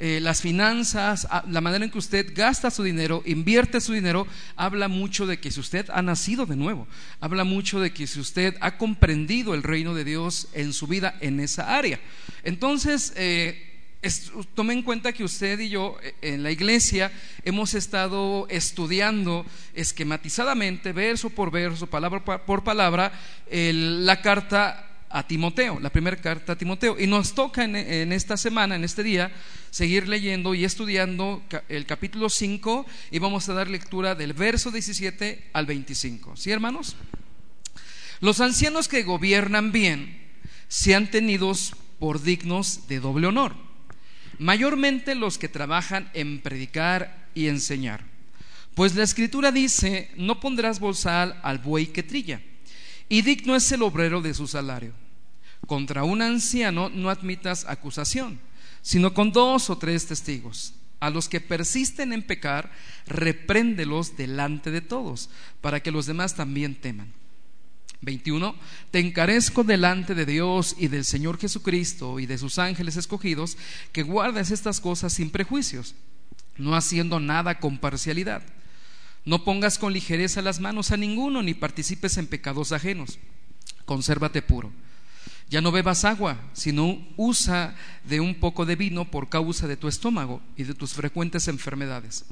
Eh, las finanzas, ah, la manera en que usted gasta su dinero, invierte su dinero, habla mucho de que si usted ha nacido de nuevo, habla mucho de que si usted ha comprendido el reino de Dios en su vida en esa área. Entonces, eh, tome en cuenta que usted y yo eh, en la iglesia hemos estado estudiando esquematizadamente, verso por verso, palabra por palabra, la carta a Timoteo, la primera carta a Timoteo. Y nos toca en, esta semana, en este día, seguir leyendo y estudiando el capítulo 5 y vamos a dar lectura del verso 17 al 25. ¿Sí, hermanos? Los ancianos que gobiernan bien sean tenidos por dignos de doble honor, mayormente los que trabajan en predicar y enseñar. Pues la escritura dice, no pondrás bolsal al buey que trilla y digno es el obrero de su salario. Contra un anciano no admitas acusación, sino con dos o tres testigos. A los que persisten en pecar, repréndelos delante de todos, para que los demás también teman. 21. Te encarezco delante de Dios y del Señor Jesucristo y de sus ángeles escogidos, que guardes estas cosas sin prejuicios, no haciendo nada con parcialidad no pongas con ligereza las manos a ninguno, ni participes en pecados ajenos. Consérvate puro. Ya no bebas agua, sino usa de un poco de vino por causa de tu estómago y de tus frecuentes enfermedades.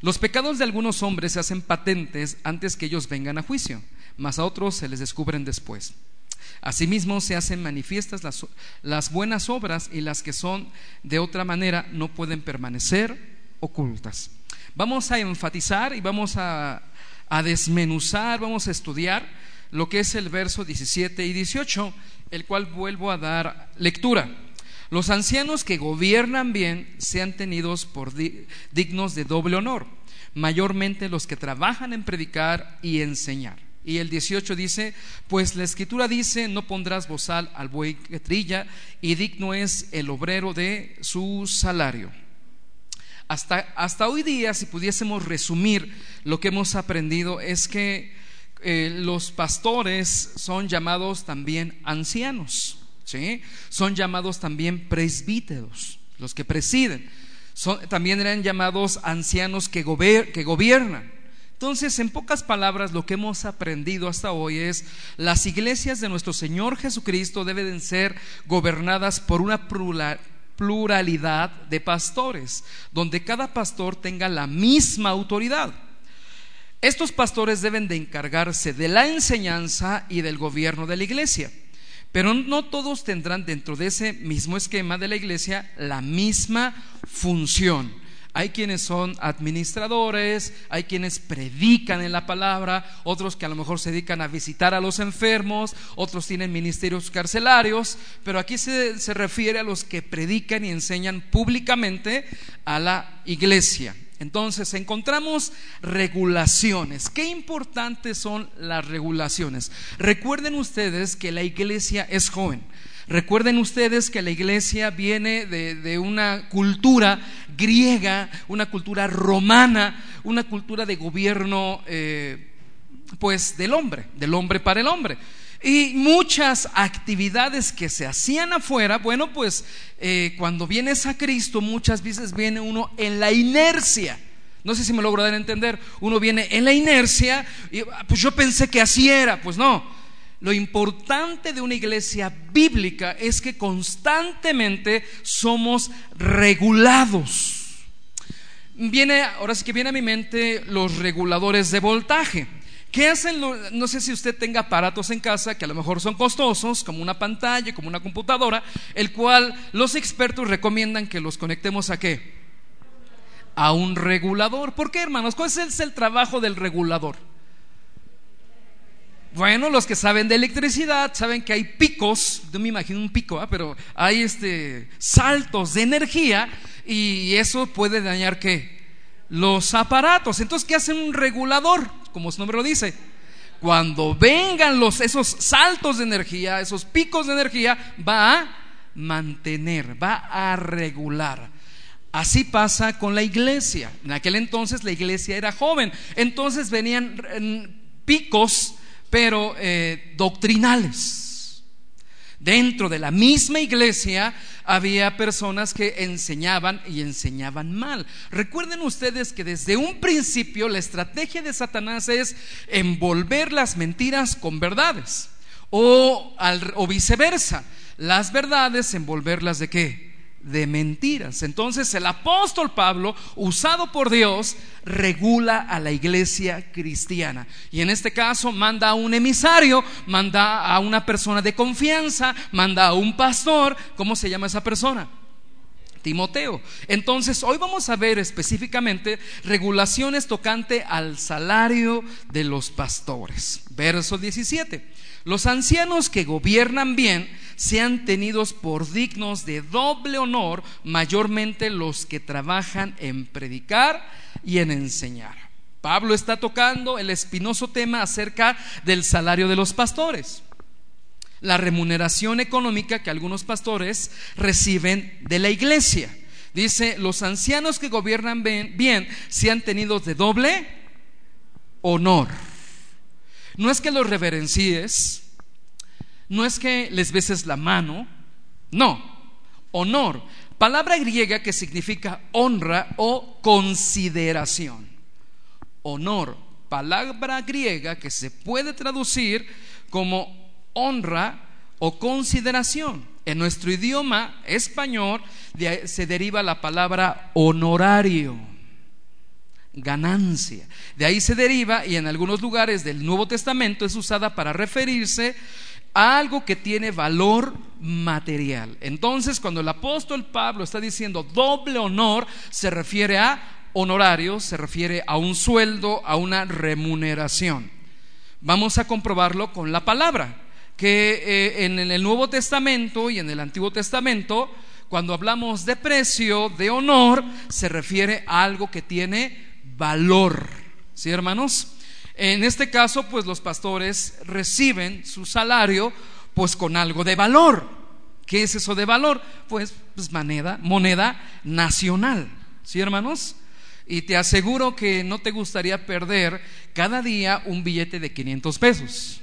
Los pecados de algunos hombres se hacen patentes antes que ellos vengan a juicio, mas a otros se les descubren después. Asimismo se hacen manifiestas las, buenas obras y las que son de otra manera no pueden permanecer ocultas. Vamos a enfatizar y vamos a, desmenuzar, vamos a estudiar lo que es el verso 17 y 18, el cual vuelvo a dar lectura. Los ancianos que gobiernan bien sean tenidos por dignos de doble honor, mayormente los que trabajan en predicar y enseñar. Y el 18 dice, pues la escritura dice, no pondrás bozal al buey que trilla, y digno es el obrero de su salario. Hasta, hoy día, si pudiésemos resumir lo que hemos aprendido, es que eh, los pastores son llamados también ancianos, ¿sí? son llamados también presbíteros, los que presiden, también eran llamados ancianos que, que gobiernan. Entonces, en pocas palabras, lo que hemos aprendido hasta hoy es las iglesias de nuestro Señor Jesucristo deben ser gobernadas por una pluralidad de pastores, donde cada pastor tenga la misma autoridad. Estos pastores deben de encargarse de la enseñanza y del gobierno de la iglesia, pero no todos tendrán dentro de ese mismo esquema de la iglesia la misma función. Hay quienes son administradores, hay quienes predican en la palabra, otros que a lo mejor se dedican a visitar a los enfermos, otros tienen ministerios carcelarios, pero aquí se, se refiere a los que predican y enseñan públicamente a la iglesia. Entonces encontramos regulaciones. ¿Qué importantes son las regulaciones? Recuerden ustedes que la iglesia es joven. Recuerden ustedes que la iglesia viene de, una cultura griega, una cultura romana, una cultura de gobierno eh, pues del hombre, del hombre para el hombre. Y muchas actividades que se hacían afuera, bueno, pues eh, cuando vienes a Cristo muchas veces viene uno en la inercia. No sé si me logro dar a entender. Uno viene en la inercia y ah, pues yo pensé que así era. Pues no, lo importante de una iglesia bíblica es que constantemente somos regulados. Viene, ahora sí que viene a mi mente los reguladores de voltaje. ¿Qué hacen? No sé si usted tenga aparatos en casa que a lo mejor son costosos, como una pantalla, como una computadora, el cual los expertos recomiendan que los conectemos a qué? A un regulador. ¿Por qué, hermanos? ¿Cuál es el trabajo del regulador? Bueno, los que saben de electricidad saben que hay picos, yo me imagino un pico, ¿ah? pero hay este, saltos de energía y eso puede dañar qué? Los aparatos. Entonces, ¿qué hace un regulador? Como su nombre lo dice. Cuando vengan los, esos saltos de energía, esos picos de energía, va a mantener, va a regular. Así pasa con la iglesia. En aquel entonces la iglesia era joven. Entonces venían mm, picos pero eh, doctrinales. Dentro de la misma iglesia había personas que enseñaban y enseñaban mal. Recuerden ustedes que desde un principio la estrategia de Satanás es envolver las mentiras con verdades o, o viceversa, las verdades envolverlas de qué? De mentiras. Entonces el apóstol Pablo, usado por Dios, regula a la iglesia cristiana. Y en este caso manda a un emisario, manda a una persona de confianza, manda a un pastor. ¿Cómo se llama esa persona? Timoteo. Entonces, hoy vamos a ver específicamente regulaciones tocante al salario de los pastores. Verso 17. Los ancianos que gobiernan bien sean tenidos por dignos de doble honor, mayormente los que trabajan en predicar y en enseñar. Pablo está tocando el espinoso tema acerca del salario de los pastores, la remuneración económica que algunos pastores reciben de la iglesia. Dice, los ancianos que gobiernan bien, sean tenidos de doble honor. No es que los reverencies, no es que les beses la mano, no, honor, palabra griega que significa honra o consideración. Honor, palabra griega que se puede traducir como honra o consideración. En nuestro idioma español se deriva la palabra honorario, ganancia. De ahí se deriva y en algunos lugares del Nuevo Testamento es usada para referirse algo que tiene valor material. Entonces, cuando el apóstol Pablo está diciendo doble honor, se refiere a honorario, se refiere a un sueldo, a una remuneración. Vamos a comprobarlo con la palabra, que eh, en el Nuevo Testamento y en el Antiguo Testamento, cuando hablamos de precio, de honor, se refiere a algo que tiene valor. ¿Sí, hermanos? En este caso, pues los pastores reciben su salario pues con algo de valor. ¿Qué es eso de valor? Pues, pues moneda, nacional. ¿Sí, hermanos? Y te aseguro que no te gustaría perder cada día un billete de 500 pesos.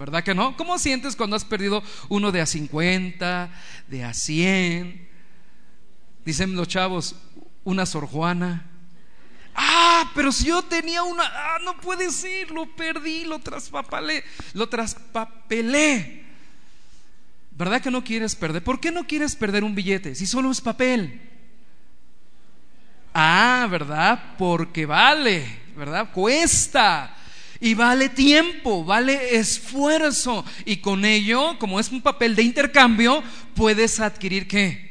¿Verdad que no? ¿Cómo sientes cuando has perdido uno de a 50, de a 100? Dicen los chavos, una Sor Juana. Ah, pero si yo tenía una, ah, no puede ser, lo perdí, lo traspapelé, lo traspapelé. ¿Verdad que no quieres perder? ¿Por qué no quieres perder un billete si solo es papel? Ah, ¿verdad? Porque vale, ¿verdad? Cuesta. Y vale tiempo, vale esfuerzo. Y con ello, como es un papel de intercambio, puedes adquirir qué?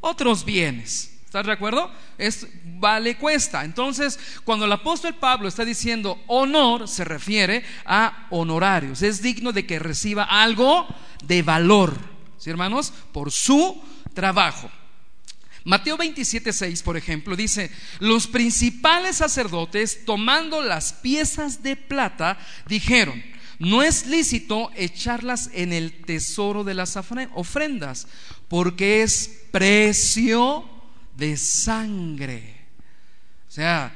Otros bienes. ¿Estás de acuerdo? Es vale cuesta. Entonces, cuando el apóstol Pablo está diciendo honor, se refiere a honorarios. Es digno de que reciba algo de valor, ¿sí, hermanos? Por su trabajo. Mateo 27:6, por ejemplo, dice, los principales sacerdotes, tomando las piezas de plata, dijeron, no es lícito echarlas en el tesoro de las ofrendas, porque es precio de sangre. O sea,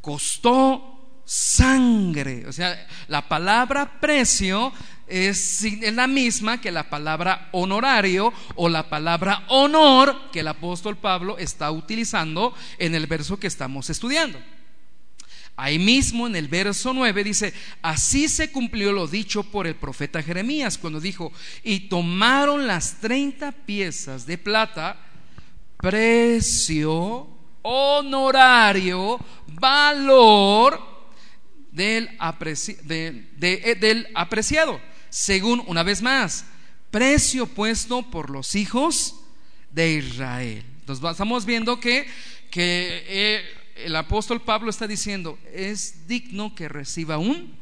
costó sangre. O sea, la palabra precio es, la misma que la palabra honorario o la palabra honor que el apóstol Pablo está utilizando en el verso que estamos estudiando. Ahí mismo en el verso 9 dice, así se cumplió lo dicho por el profeta Jeremías cuando dijo, y tomaron las 30 piezas de plata precio, honorario, valor del, eh, del apreciado, según, una vez más, precio puesto por los hijos de Israel. Entonces estamos viendo que, que eh, el apóstol Pablo está diciendo, es digno que reciba un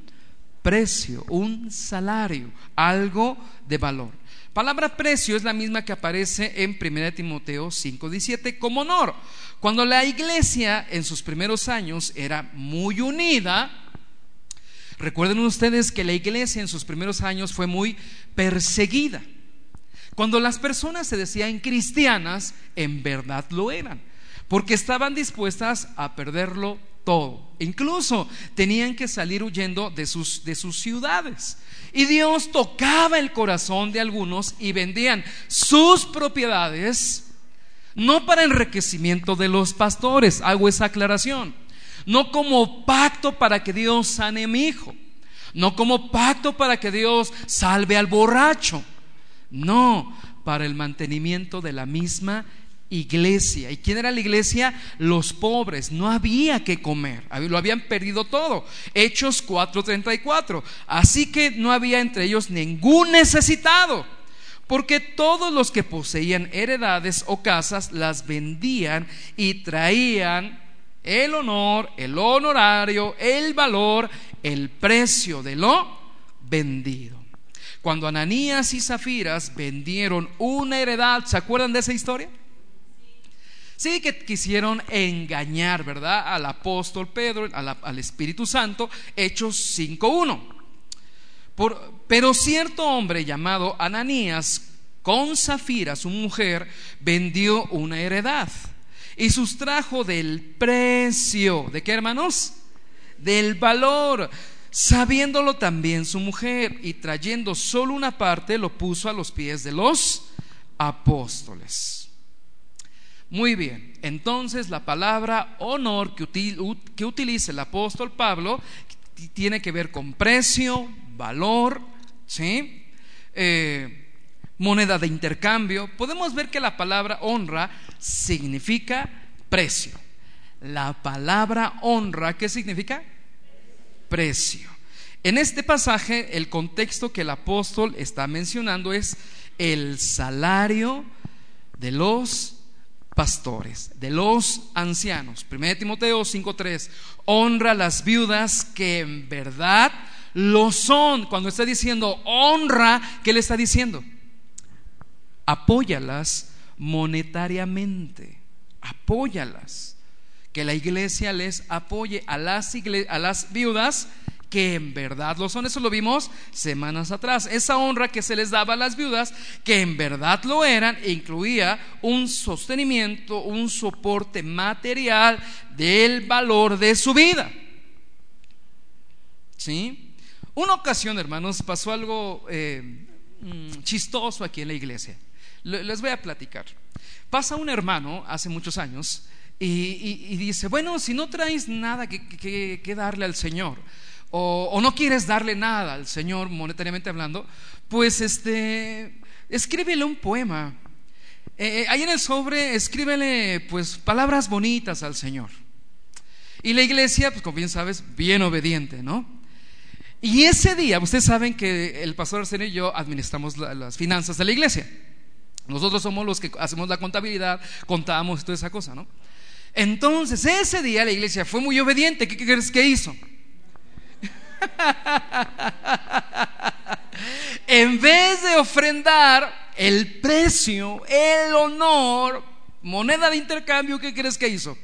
precio, un salario, algo de valor. Palabra precio es la misma que aparece en 1 Timoteo 5:17 como honor. Cuando la iglesia en sus primeros años era muy unida, recuerden ustedes que la iglesia en sus primeros años fue muy perseguida. Cuando las personas se decían cristianas, en verdad lo eran, porque estaban dispuestas a perderlo todo. Incluso tenían que salir huyendo de sus, de sus ciudades. Y Dios tocaba el corazón de algunos y vendían sus propiedades, no para enriquecimiento de los pastores, hago esa aclaración, no como pacto para que Dios sane mi hijo, no como pacto para que Dios salve al borracho, no, para el mantenimiento de la misma. ¿Y quién era la iglesia? Los pobres. No había que comer. Lo habían perdido todo. Hechos 4:34. Así que no había entre ellos ningún necesitado. Porque todos los que poseían heredades o casas las vendían y traían el honor, el honorario, el valor, el precio de lo vendido. Cuando Ananías y Zafiras vendieron una heredad, ¿se acuerdan de esa historia? Sí, que quisieron engañar, ¿verdad? Al apóstol Pedro, al Espíritu Santo, Hechos 5.1. Pero cierto hombre llamado Ananías, con Zafira, su mujer, vendió una heredad y sustrajo del precio, ¿de qué hermanos? Del valor, sabiéndolo también su mujer, y trayendo solo una parte, lo puso a los pies de los apóstoles. Muy bien, entonces la palabra honor que, que utiliza el apóstol Pablo tiene que ver con precio, valor, ¿sí? Eh, moneda de intercambio. Podemos ver que la palabra honra significa precio. La palabra honra, ¿qué significa? Precio. En este pasaje, el contexto que el apóstol está mencionando es el salario de los pastores, de los ancianos. 1 Timoteo 5:3, honra a las viudas que en verdad lo son. Cuando está diciendo honra, ¿qué le está diciendo? Apóyalas monetariamente, apóyalas. Que la iglesia les apoye a las, a las viudas que en verdad lo son. Eso lo vimos semanas atrás. Esa honra que se les daba a las viudas, que en verdad lo eran, incluía un sostenimiento, un soporte material del valor de su vida. ¿Sí? Una ocasión, hermanos, pasó algo eh, mm, chistoso aquí en la iglesia. Les voy a platicar. Pasa un hermano hace muchos años y, dice, bueno, si no traes nada que darle al Señor, o, no quieres darle nada al Señor monetariamente hablando, pues este, escríbele un poema. Eh, eh, ahí en el sobre escríbele pues palabras bonitas al Señor. Y la iglesia, pues como bien sabes, bien obediente, ¿no? Y ese día, ustedes saben que el pastor Arsenio y yo administramos las finanzas de la iglesia. Nosotros somos los que hacemos la contabilidad, contamos toda esa cosa, ¿no? Entonces, ese día la iglesia fue muy obediente. ¿Qué crees que hizo? en vez de ofrendar el precio, el honor, moneda de intercambio, ¿qué crees que hizo?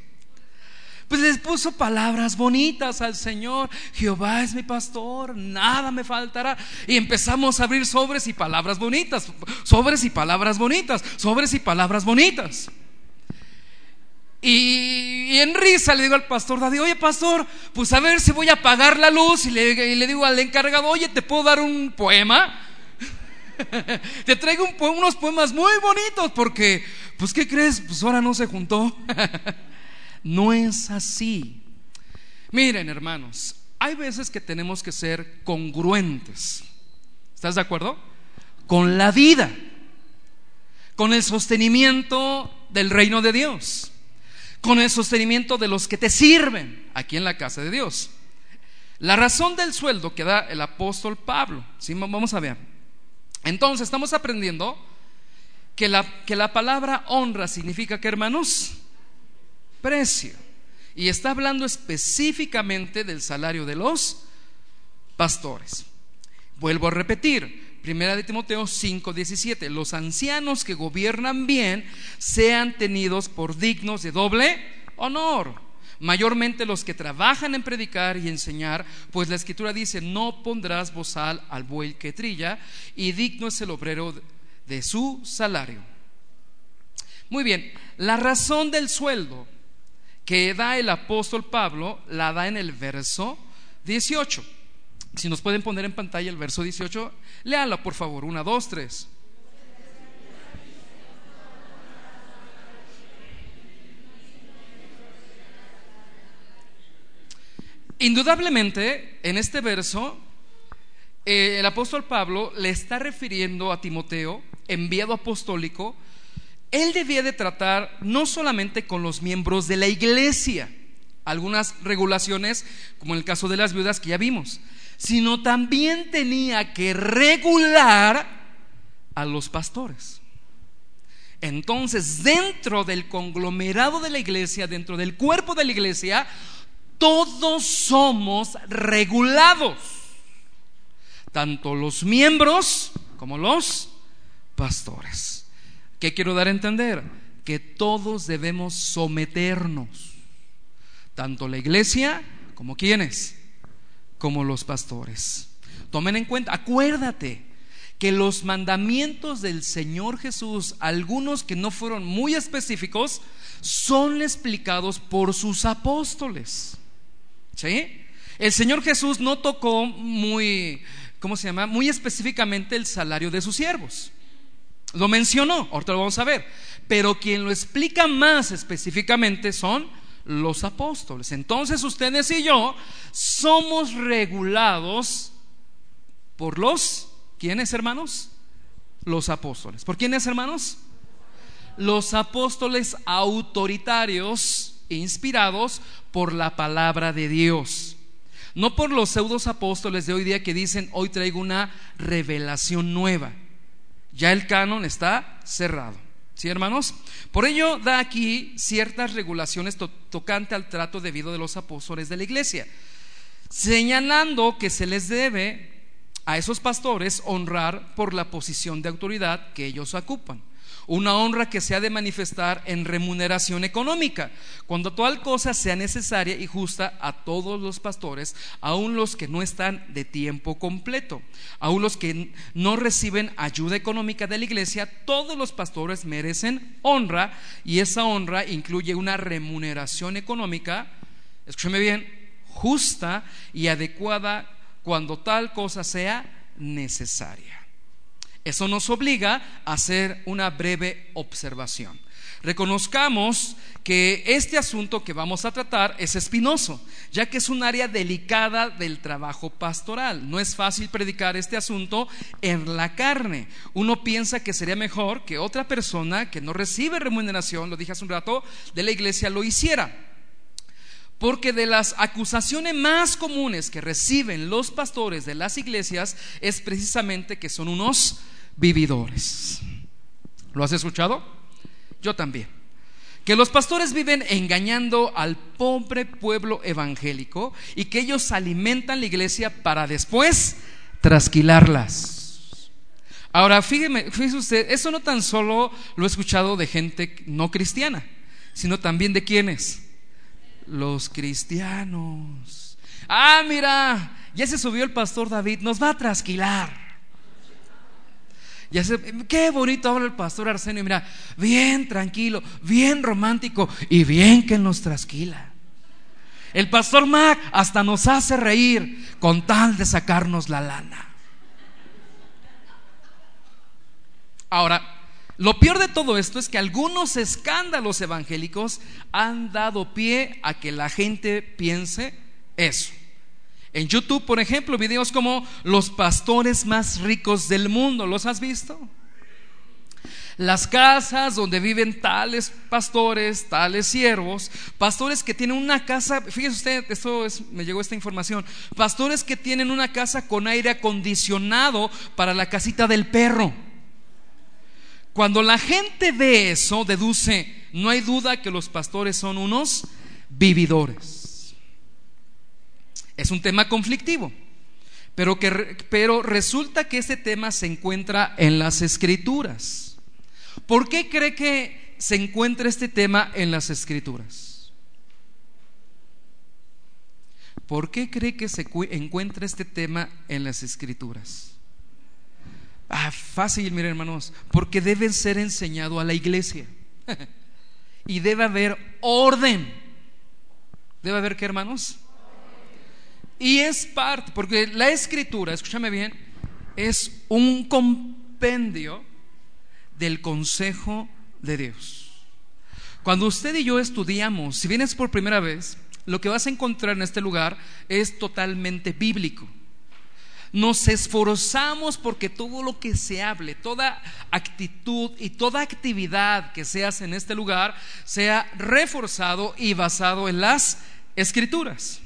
Pues les puso palabras bonitas al Señor. Jehová es mi pastor, nada me faltará. Y empezamos a abrir sobres y palabras bonitas, sobres y palabras bonitas, sobres y palabras bonitas. Y, en risa le digo al pastor Daddy, oye pastor, pues a ver si voy a apagar la luz. Y le, digo al encargado, oye, ¿te puedo dar un poema? Te traigo unos poemas muy bonitos porque, pues, ¿qué crees? Pues ahora no se juntó. no es así. Miren, hermanos, hay veces que tenemos que ser congruentes. ¿Estás de acuerdo? Con la vida, con el sostenimiento del reino de Dios con el sostenimiento de los que te sirven aquí en la casa de Dios. La razón del sueldo que da el apóstol Pablo, ¿sí? vamos a ver. Entonces estamos aprendiendo que la, que la palabra honra significa que hermanos, precio. Y está hablando específicamente del salario de los pastores. Vuelvo a repetir, Primera de Timoteo 5, 17. Los ancianos que gobiernan bien sean tenidos por dignos de doble honor. Mayormente los que trabajan en predicar y enseñar, pues la escritura dice, no pondrás bozal al buey que trilla, y digno es el obrero de su salario. Muy bien, la razón del sueldo que da el apóstol Pablo la da en el verso 18. Si nos pueden poner en pantalla el verso 18, léala por favor, una, dos, tres. Indudablemente, en este verso, eh, el apóstol Pablo le está refiriendo a Timoteo, enviado apostólico, él debía de tratar no solamente con los miembros de la iglesia, algunas regulaciones, como en el caso de las viudas que ya vimos, sino también tenía que regular a los pastores. Entonces, dentro del conglomerado de la iglesia, dentro del cuerpo de la iglesia, todos somos regulados, tanto los miembros como los pastores. ¿Qué quiero dar a entender? Que todos debemos someternos, tanto la iglesia como quienes, como los pastores. Tomen en cuenta, acuérdate que los mandamientos del Señor Jesús, algunos que no fueron muy específicos, son explicados por sus apóstoles. ¿Sí? El Señor Jesús no tocó muy, ¿cómo se llama? Muy específicamente el salario de sus siervos. Lo mencionó, ahorita lo vamos a ver. Pero quien lo explica más específicamente son los apóstoles. Entonces ustedes y yo somos regulados por los, ¿quiénes hermanos? Los apóstoles. ¿Por quiénes hermanos? Los apóstoles autoritarios inspirados por la palabra de Dios. No por los pseudos apóstoles de hoy día que dicen, hoy traigo una revelación nueva. Ya el canon está cerrado. ¿Sí, hermanos? Por ello da aquí ciertas regulaciones tocante al trato debido de los apóstoles de la iglesia, señalando que se les debe a esos pastores honrar por la posición de autoridad que ellos ocupan una honra que se ha de manifestar en remuneración económica, cuando tal cosa sea necesaria y justa a todos los pastores, aun los que no están de tiempo completo, aun los que no reciben ayuda económica de la iglesia, todos los pastores merecen honra y esa honra incluye una remuneración económica, escúcheme bien, justa y adecuada cuando tal cosa sea necesaria. Eso nos obliga a hacer una breve observación. Reconozcamos que este asunto que vamos a tratar es espinoso, ya que es un área delicada del trabajo pastoral. No es fácil predicar este asunto en la carne. Uno piensa que sería mejor que otra persona que no recibe remuneración, lo dije hace un rato, de la iglesia lo hiciera. Porque de las acusaciones más comunes que reciben los pastores de las iglesias es precisamente que son unos vividores. ¿Lo has escuchado? Yo también. Que los pastores viven engañando al pobre pueblo evangélico y que ellos alimentan la iglesia para después trasquilarlas. Ahora, fíjeme, fíjese usted, eso no tan solo lo he escuchado de gente no cristiana, sino también de quienes los cristianos. Ah, mira, ya se subió el pastor David, nos va a trasquilar. Ya sé, qué bonito habla el pastor Arsenio, mira, bien tranquilo, bien romántico y bien que nos trasquila. El pastor Mac hasta nos hace reír con tal de sacarnos la lana. Ahora, lo peor de todo esto es que algunos escándalos evangélicos han dado pie a que la gente piense eso. En YouTube, por ejemplo, videos como los pastores más ricos del mundo, ¿los has visto? Las casas donde viven tales pastores, tales siervos, pastores que tienen una casa, fíjese usted, esto es, me llegó esta información, pastores que tienen una casa con aire acondicionado para la casita del perro. Cuando la gente ve eso, deduce, no hay duda que los pastores son unos vividores. Es un tema conflictivo, pero, que, pero resulta que este tema se encuentra en las escrituras. ¿Por qué cree que se encuentra este tema en las escrituras? ¿Por qué cree que se encuentra este tema en las escrituras? Ah, fácil, miren hermanos, porque deben ser enseñado a la iglesia. y debe haber orden Debe haber que, hermanos. Y es parte, porque la escritura, escúchame bien, es un compendio del consejo de Dios. Cuando usted y yo estudiamos, si vienes por primera vez, lo que vas a encontrar en este lugar es totalmente bíblico. Nos esforzamos porque todo lo que se hable, toda actitud y toda actividad que se hace en este lugar sea reforzado y basado en las escrituras.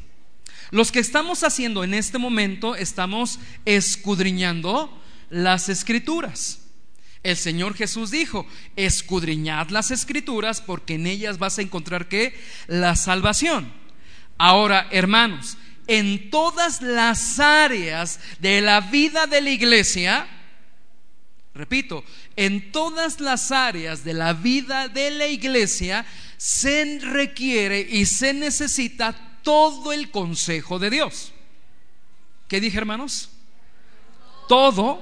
Los que estamos haciendo en este momento estamos escudriñando las escrituras. El Señor Jesús dijo, escudriñad las escrituras porque en ellas vas a encontrar que la salvación. Ahora, hermanos, en todas las áreas de la vida de la iglesia, repito, en todas las áreas de la vida de la iglesia se requiere y se necesita todo el consejo de Dios. ¿Qué dije, hermanos? Todo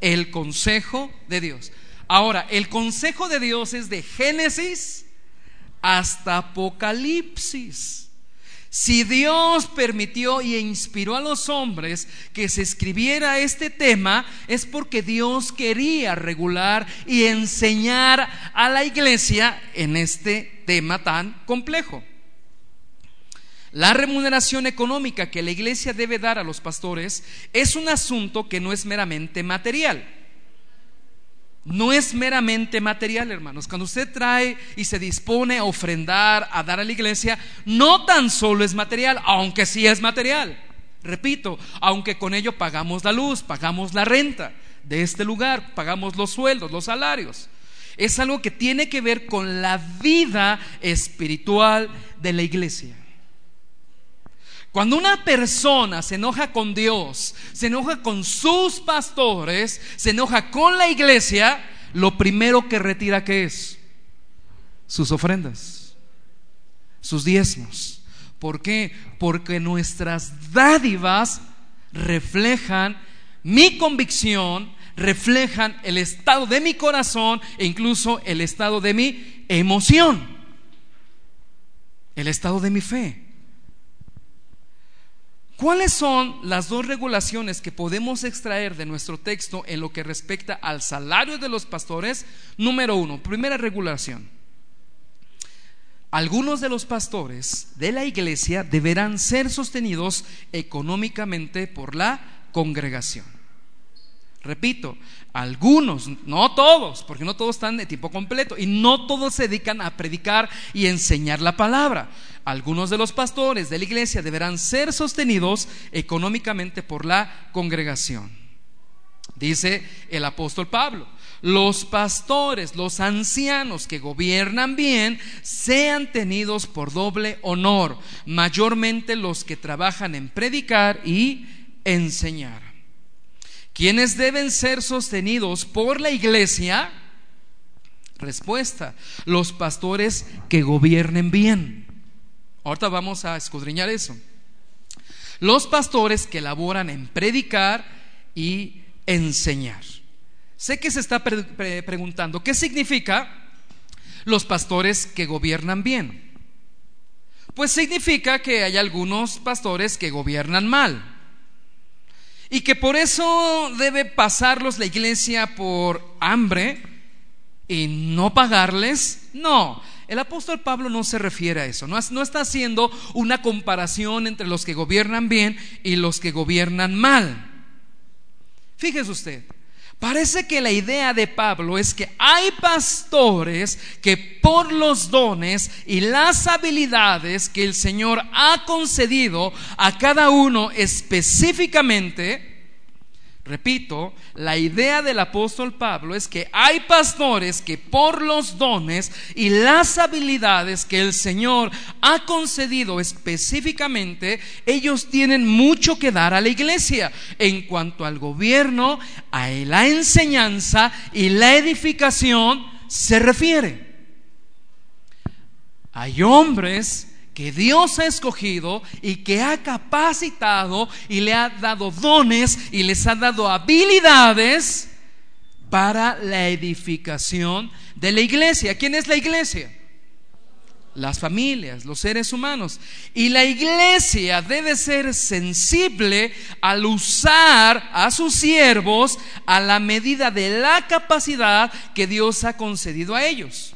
el consejo de Dios. Ahora, el consejo de Dios es de Génesis hasta Apocalipsis. Si Dios permitió y inspiró a los hombres que se escribiera este tema, es porque Dios quería regular y enseñar a la iglesia en este tema tan complejo. La remuneración económica que la iglesia debe dar a los pastores es un asunto que no es meramente material no es meramente material, hermanos. Cuando usted trae y se dispone a ofrendar, a dar a la iglesia, no tan solo es material, aunque sí es material. Repito, aunque con ello pagamos la luz, pagamos la renta de este lugar, pagamos los sueldos, los salarios. Es algo que tiene que ver con la vida espiritual de la iglesia. Cuando una persona se enoja con Dios, se enoja con sus pastores, se enoja con la iglesia, lo primero que retira que es sus ofrendas, sus diezmos. ¿Por qué? Porque nuestras dádivas reflejan mi convicción, reflejan el estado de mi corazón e incluso el estado de mi emoción, el estado de mi fe. ¿Cuáles son las dos regulaciones que podemos extraer de nuestro texto en lo que respecta al salario de los pastores? Número uno, primera regulación. Algunos de los pastores de la iglesia deberán ser sostenidos económicamente por la congregación. Repito, algunos, no todos, porque no todos están de tiempo completo y no todos se dedican a predicar y enseñar la palabra. Algunos de los pastores de la iglesia deberán ser sostenidos económicamente por la congregación. Dice el apóstol Pablo, los pastores, los ancianos que gobiernan bien, sean tenidos por doble honor, mayormente los que trabajan en predicar y enseñar. ¿Quiénes deben ser sostenidos por la iglesia? Respuesta, los pastores que gobiernen bien. Ahorita vamos a escudriñar eso. Los pastores que laboran en predicar y enseñar. Sé que se está preguntando, ¿qué significa los pastores que gobiernan bien? Pues significa que hay algunos pastores que gobiernan mal y que por eso debe pasarlos la iglesia por hambre y no pagarles. No, el apóstol Pablo no se refiere a eso, no, está haciendo una comparación entre los que gobiernan bien y los que gobiernan mal. Fíjese usted, Parece que la idea de Pablo es que hay pastores que por los dones y las habilidades que el Señor ha concedido a cada uno específicamente, Repito, la idea del apóstol Pablo es que hay pastores que por los dones y las habilidades que el Señor ha concedido específicamente, ellos tienen mucho que dar a la iglesia en cuanto al gobierno, a la enseñanza y la edificación se refiere. Hay hombres que Dios ha escogido y que ha capacitado y le ha dado dones y les ha dado habilidades para la edificación de la iglesia. ¿Quién es la iglesia? las familias, los seres humanos. Y la iglesia debe ser sensible al usar a sus siervos a la medida de la capacidad que Dios ha concedido a ellos.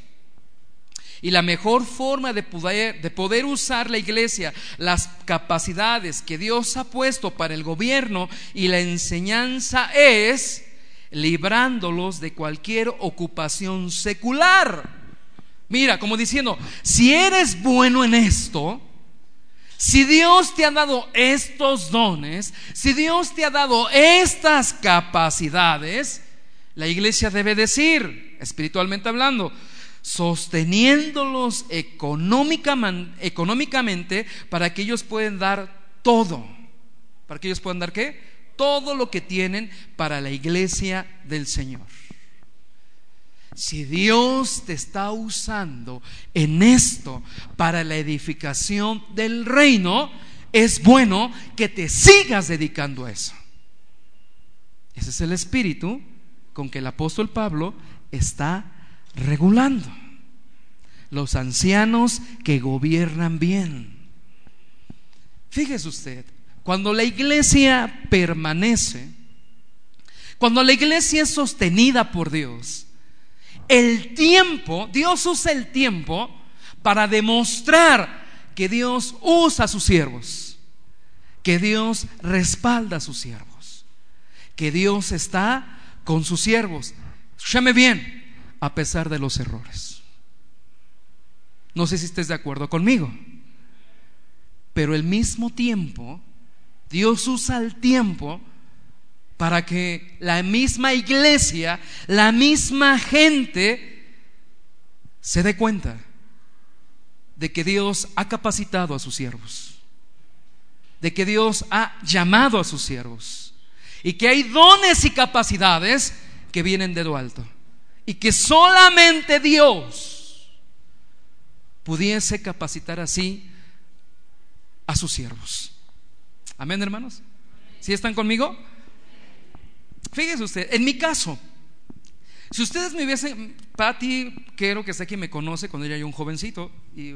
Y la mejor forma de poder, de poder, usar la iglesia, las capacidades que Dios ha puesto para el gobierno y la enseñanza es librándolos de cualquier ocupación secular. Mira, como diciendo, si eres bueno en esto, si Dios te ha dado estos dones, si Dios te ha dado estas capacidades, la iglesia debe decir, espiritualmente hablando, sosteniéndolos económicamente para que ellos puedan dar todo. ¿Para que ellos puedan dar qué? Todo lo que tienen para la iglesia del Señor. Si Dios te está usando en esto para la edificación del reino, es bueno que te sigas dedicando a eso. Ese es el espíritu con que el apóstol Pablo está regulando. Los ancianos que gobiernan bien. Fíjese usted, cuando la iglesia permanece, cuando la iglesia es sostenida por Dios, el tiempo, Dios usa el tiempo para demostrar que Dios usa a sus siervos, que Dios respalda a sus siervos, que Dios está con sus siervos. Escúchame bien, a pesar de los errores. No sé si estés de acuerdo conmigo, pero al mismo tiempo, Dios usa el tiempo para que la misma iglesia, la misma gente, se dé cuenta de que Dios ha capacitado a sus siervos, de que Dios ha llamado a sus siervos y que hay dones y capacidades que vienen de lo alto y que solamente Dios pudiese capacitar así a sus siervos. Amén, hermanos. ¿Sí están conmigo? Fíjese usted, en mi caso, si ustedes me hubiesen, Patty, quiero que sé que me conoce cuando era un jovencito, y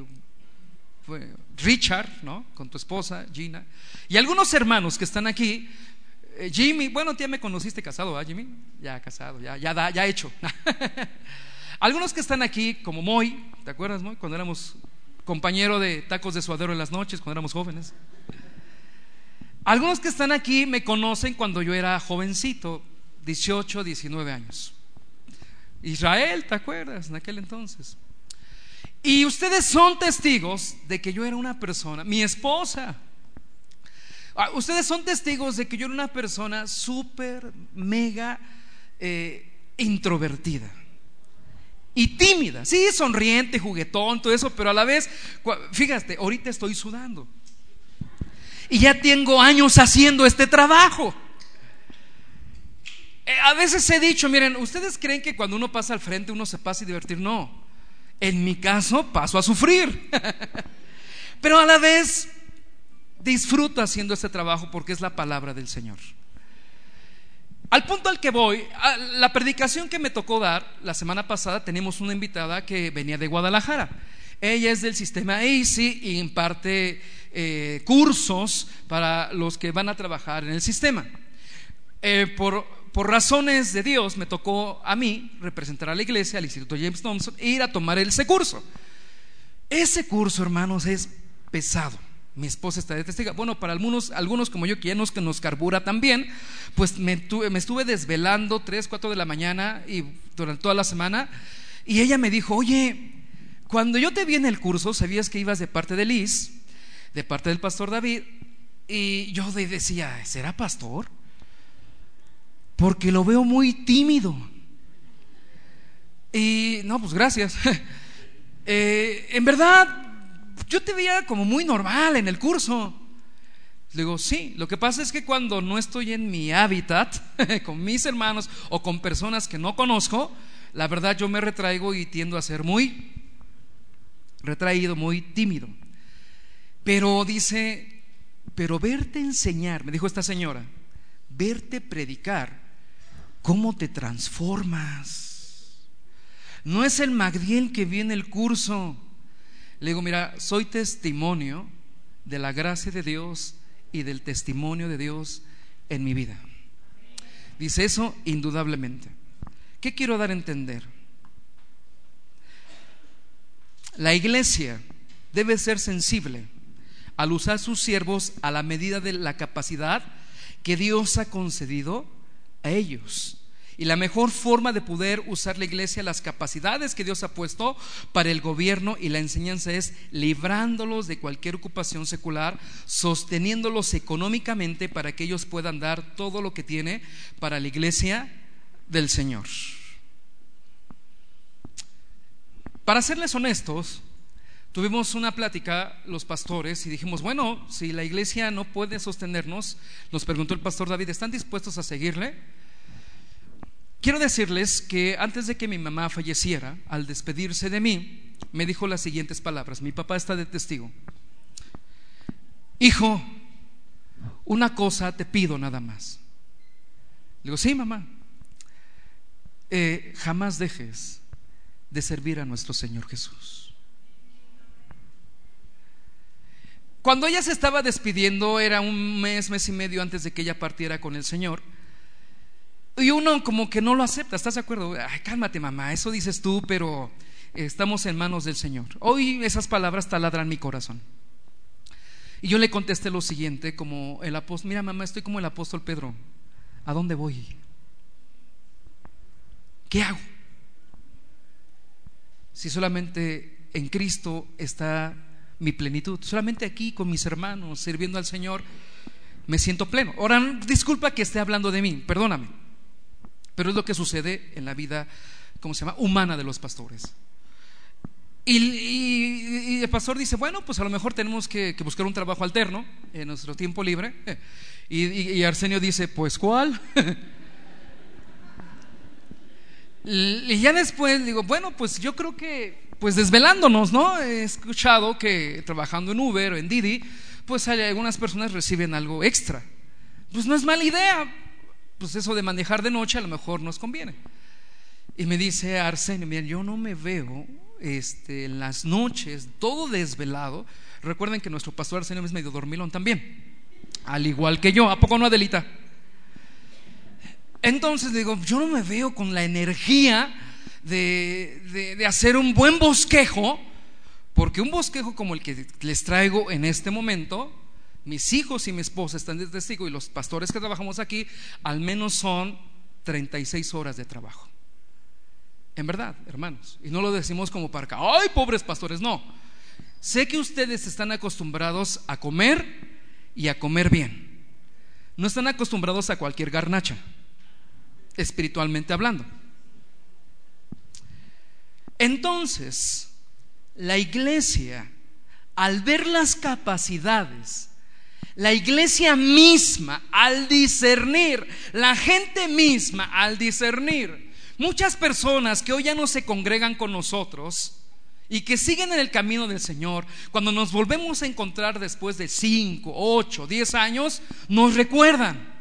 Richard, ¿no? Con tu esposa, Gina, y algunos hermanos que están aquí, eh, Jimmy, bueno, ya me conociste casado, ¿ah, Jimmy? Ya casado, ya, ya, da, ya hecho. Algunos que están aquí, como Moy, ¿te acuerdas, Moy? Cuando éramos compañero de tacos de suadero en las noches, cuando éramos jóvenes. Algunos que están aquí me conocen cuando yo era jovencito, 18, 19 años. Israel, ¿te acuerdas? En aquel entonces. Y ustedes son testigos de que yo era una persona, mi esposa, ustedes son testigos de que yo era una persona súper, mega eh, introvertida y tímida. Sí, sonriente, juguetón, todo eso, pero a la vez, fíjate, ahorita estoy sudando. Y ya tengo años haciendo este trabajo. Eh, a veces he dicho, miren, ¿ustedes creen que cuando uno pasa al frente uno se pasa y divertir? No. En mi caso, paso a sufrir. Pero a la vez disfruto haciendo este trabajo porque es la palabra del Señor. Al punto al que voy, la predicación que me tocó dar la semana pasada, tenemos una invitada que venía de Guadalajara. Ella es del sistema ACI y imparte eh, cursos para los que van a trabajar en el sistema. Eh, por, por, razones de Dios, me tocó a mí representar a la iglesia, al Instituto James Thompson, e ir a tomar ese curso. Ese curso, hermanos, es pesado mi esposa está de testigo. Bueno, para algunos, algunos como yo, que ya nos, que nos carbura también, pues me, me estuve desvelando 3, 4 de la mañana y durante toda la semana. Y ella me dijo, oye, cuando yo te vi en el curso, sabías que ibas de parte de Liz, de parte del pastor David, y yo decía, ¿será pastor? Porque lo veo muy tímido. Y no, pues gracias. Eh, en verdad, yo te veía como muy normal en el curso. Le digo, sí, lo que pasa es que cuando no estoy en mi hábitat, con mis hermanos o con personas que no conozco, la verdad yo me retraigo y tiendo a ser muy retraído, muy tímido. Pero dice, pero verte enseñar, me dijo esta señora, verte predicar, ¿cómo te transformas? No es el Magdiel que viene el curso Le digo, mira, soy testimonio de la gracia de Dios y del testimonio de Dios en mi vida. Dice eso indudablemente. ¿Qué quiero dar a entender? La iglesia debe ser sensible al usar sus siervos a la medida de la capacidad que Dios ha concedido a ellos. Y la mejor forma de poder usar la iglesia, las capacidades que Dios ha puesto para el gobierno y la enseñanza es librándolos de cualquier ocupación secular, sosteniéndolos económicamente para que ellos puedan dar todo lo que tiene para la iglesia del Señor. Para serles honestos, tuvimos una plática los pastores y dijimos, bueno, si la iglesia no puede sostenernos, nos preguntó el pastor David, ¿están dispuestos a seguirle? Quiero decirles que antes de que mi mamá falleciera, al despedirse de mí, me dijo las siguientes palabras. Mi papá está de testigo. Hijo, una cosa te pido nada más. Le digo, sí, mamá. Eh, jamás dejes de servir a nuestro Señor Jesús. Cuando ella se estaba despidiendo, era un mes, mes y medio antes de que ella partiera con el Señor. Y uno como que no lo acepta, ¿estás de acuerdo? Cálmate mamá, eso dices tú, pero estamos en manos del Señor. Hoy esas palabras taladran mi corazón. Y yo le contesté lo siguiente, como el apóstol, mira mamá, estoy como el apóstol Pedro, ¿a dónde voy? ¿Qué hago? Si solamente en Cristo está mi plenitud, solamente aquí con mis hermanos, sirviendo al Señor, me siento pleno. Ahora, disculpa que esté hablando de mí, perdóname. Pero es lo que sucede en la vida, ¿cómo se llama?, humana de los pastores. Y, el pastor dice, bueno, pues a lo mejor tenemos que, buscar un trabajo alterno en nuestro tiempo libre. Y, Arsenio dice, pues ¿cuál? y ya después digo, bueno, pues yo creo que, pues desvelándonos, ¿no? He escuchado que trabajando en Uber o en Didi, pues hay algunas personas reciben algo extra. Pues no es mala idea, pues eso de manejar de noche a lo mejor nos conviene. Y me dice Arsenio, miren, yo no me veo este, en las noches todo desvelado. Recuerden que nuestro pastor Arsenio es medio dormilón también, al igual que yo. ¿A poco no, Adelita? Entonces digo, yo no me veo con la energía de, de hacer un buen bosquejo, porque un bosquejo como el que les traigo en este momento, mis hijos y mi esposa están de testigo y los pastores que trabajamos aquí, al menos son 36 horas de trabajo. En verdad, hermanos. Y no lo decimos como para acá, ay, pobres pastores, no. Sé que ustedes están acostumbrados a comer y a comer bien. No están acostumbrados a cualquier garnacha, espiritualmente hablando. Entonces, la iglesia, al ver las capacidades la iglesia misma al discernir, la gente misma al discernir, muchas personas que hoy ya no se congregan con nosotros y que siguen en el camino del Señor, cuando nos volvemos a encontrar después de 5, 8, 10 años, nos recuerdan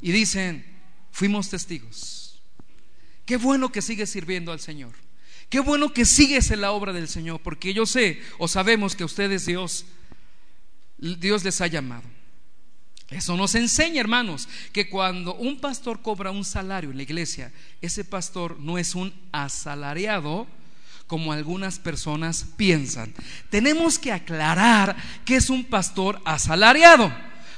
y dicen, fuimos testigos. Qué bueno que sigues sirviendo al Señor. Qué bueno que sigues en la obra del Señor, porque yo sé o sabemos que ustedes Dios Dios les ha llamado. Eso nos enseña, hermanos, que cuando un pastor cobra un salario en la iglesia, ese pastor no es un asalariado como algunas personas piensan. Tenemos que aclarar que es un pastor asalariado,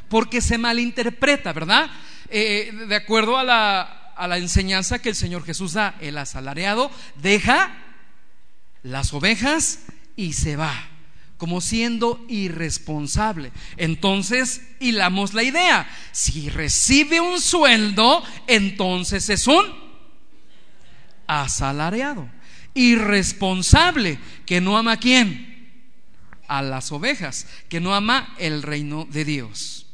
porque se malinterpreta, ¿verdad? Eh, de acuerdo a la enseñanza que el Señor Jesús da, el asalariado deja las ovejas y se va como siendo irresponsable. Entonces, hilamos la idea. Si recibe un sueldo, entonces es un asalariado. Irresponsable, que no ama a quién? A las ovejas, que no ama el reino de Dios.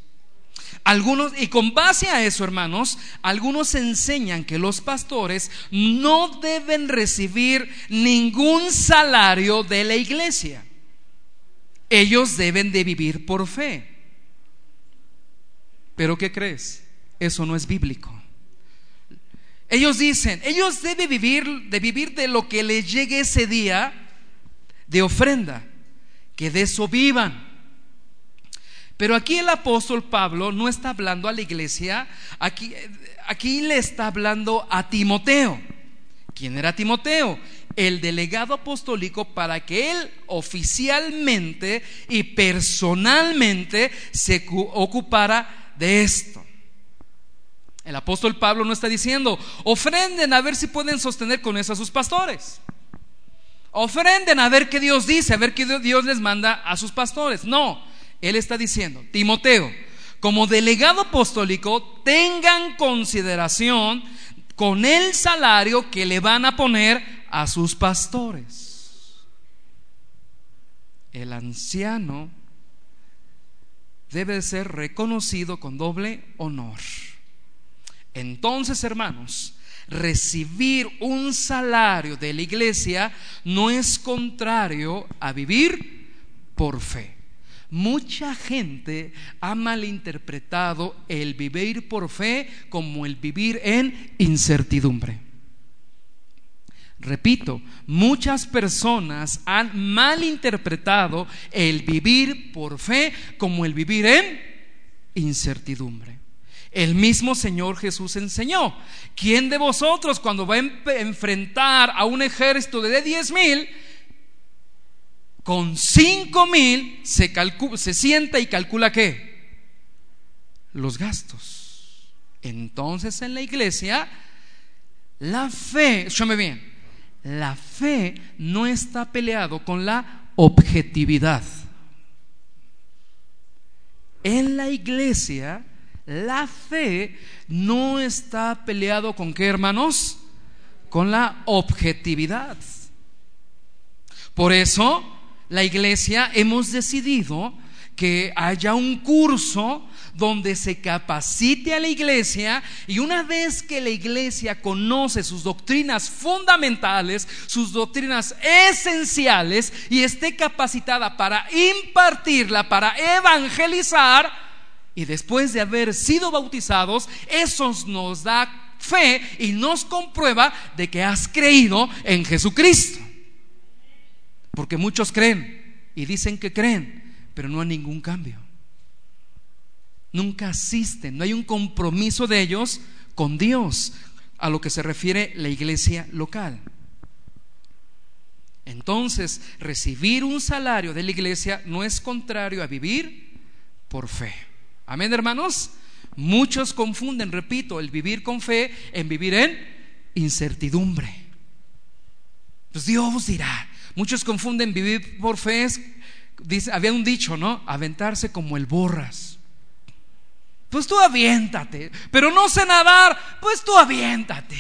Algunos, y con base a eso, hermanos, algunos enseñan que los pastores no deben recibir ningún salario de la iglesia ellos deben de vivir por fe. Pero ¿qué crees? Eso no es bíblico. Ellos dicen, ellos deben vivir de vivir de lo que les llegue ese día de ofrenda. que de eso vivan. Pero aquí el apóstol Pablo no está hablando a la iglesia, aquí, aquí le está hablando a Timoteo. ¿Quién era Timoteo? El delegado apostólico para que él oficialmente y personalmente se ocupara de esto. El apóstol Pablo no está diciendo, ofrenden a ver si pueden sostener con eso a sus pastores. Ofrenden a ver qué Dios dice, a ver qué Dios les manda a sus pastores. No, él está diciendo, Timoteo, como delegado apostólico, tengan consideración con el salario que le van a poner a sus pastores. El anciano debe ser reconocido con doble honor. Entonces, hermanos, recibir un salario de la iglesia no es contrario a vivir por fe. Mucha gente ha malinterpretado el vivir por fe como el vivir en incertidumbre. Repito, muchas personas han malinterpretado el vivir por fe como el vivir en incertidumbre. El mismo Señor Jesús enseñó, ¿quién de vosotros cuando va a enfrentar a un ejército de diez mil, con cinco mil se, se sienta y calcula qué? Los gastos. Entonces en la iglesia, la fe, escúchame bien, la fe no está peleado con la objetividad. En la iglesia, la fe no está peleado con qué, hermanos? Con la objetividad. Por eso, la iglesia hemos decidido que haya un curso donde se capacite a la iglesia y una vez que la iglesia conoce sus doctrinas fundamentales, sus doctrinas esenciales y esté capacitada para impartirla, para evangelizar, y después de haber sido bautizados, eso nos da fe y nos comprueba de que has creído en Jesucristo. Porque muchos creen y dicen que creen, pero no hay ningún cambio. Nunca asisten, no hay un compromiso de ellos con Dios a lo que se refiere la iglesia local. Entonces, recibir un salario de la iglesia no es contrario a vivir por fe. Amén, hermanos. Muchos confunden, repito, el vivir con fe en vivir en incertidumbre. Pues Dios dirá, Muchos confunden vivir por fe. Dice, había un dicho, ¿no? Aventarse como el borras. Pues tú aviéntate. Pero no sé nadar. Pues tú aviéntate.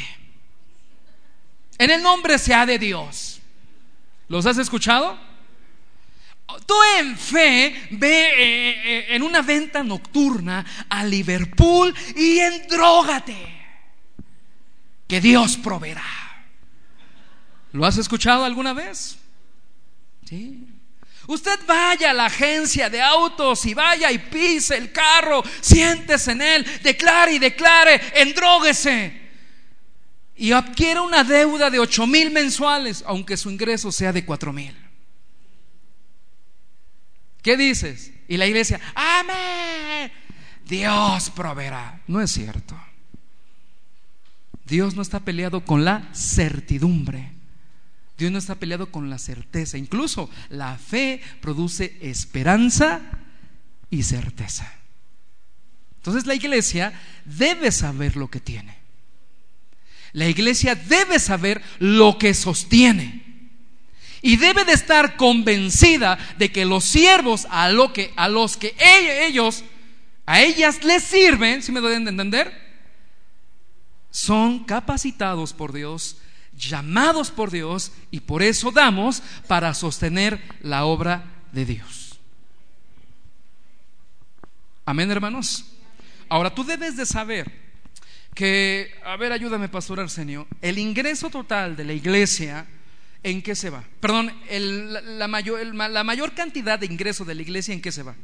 En el nombre sea de Dios. ¿Los has escuchado? Tú en fe ve eh, eh, en una venta nocturna a Liverpool y endrógate. Que Dios proveerá. ¿Lo has escuchado alguna vez? Usted vaya a la agencia de autos y vaya y pise el carro, siéntese en él, declare y declare, endróguese. Y adquiere una deuda de ocho mil mensuales, aunque su ingreso sea de cuatro mil. ¿Qué dices? Y la iglesia, amén. Dios proveerá. No es cierto. Dios no está peleado con la certidumbre. Dios no está peleado con la certeza. Incluso la fe produce esperanza y certeza. Entonces la iglesia debe saber lo que tiene. La iglesia debe saber lo que sostiene. Y debe de estar convencida de que los siervos a, lo que, a los que ellos, a ellas les sirven, si me doy a entender, son capacitados por Dios llamados por Dios y por eso damos para sostener la obra de Dios. Amén, hermanos. Ahora tú debes de saber que, a ver, ayúdame, pastor Arsenio, el ingreso total de la iglesia, ¿en qué se va? Perdón, la, mayor, la mayor cantidad de ingreso de la iglesia, ¿en qué se va?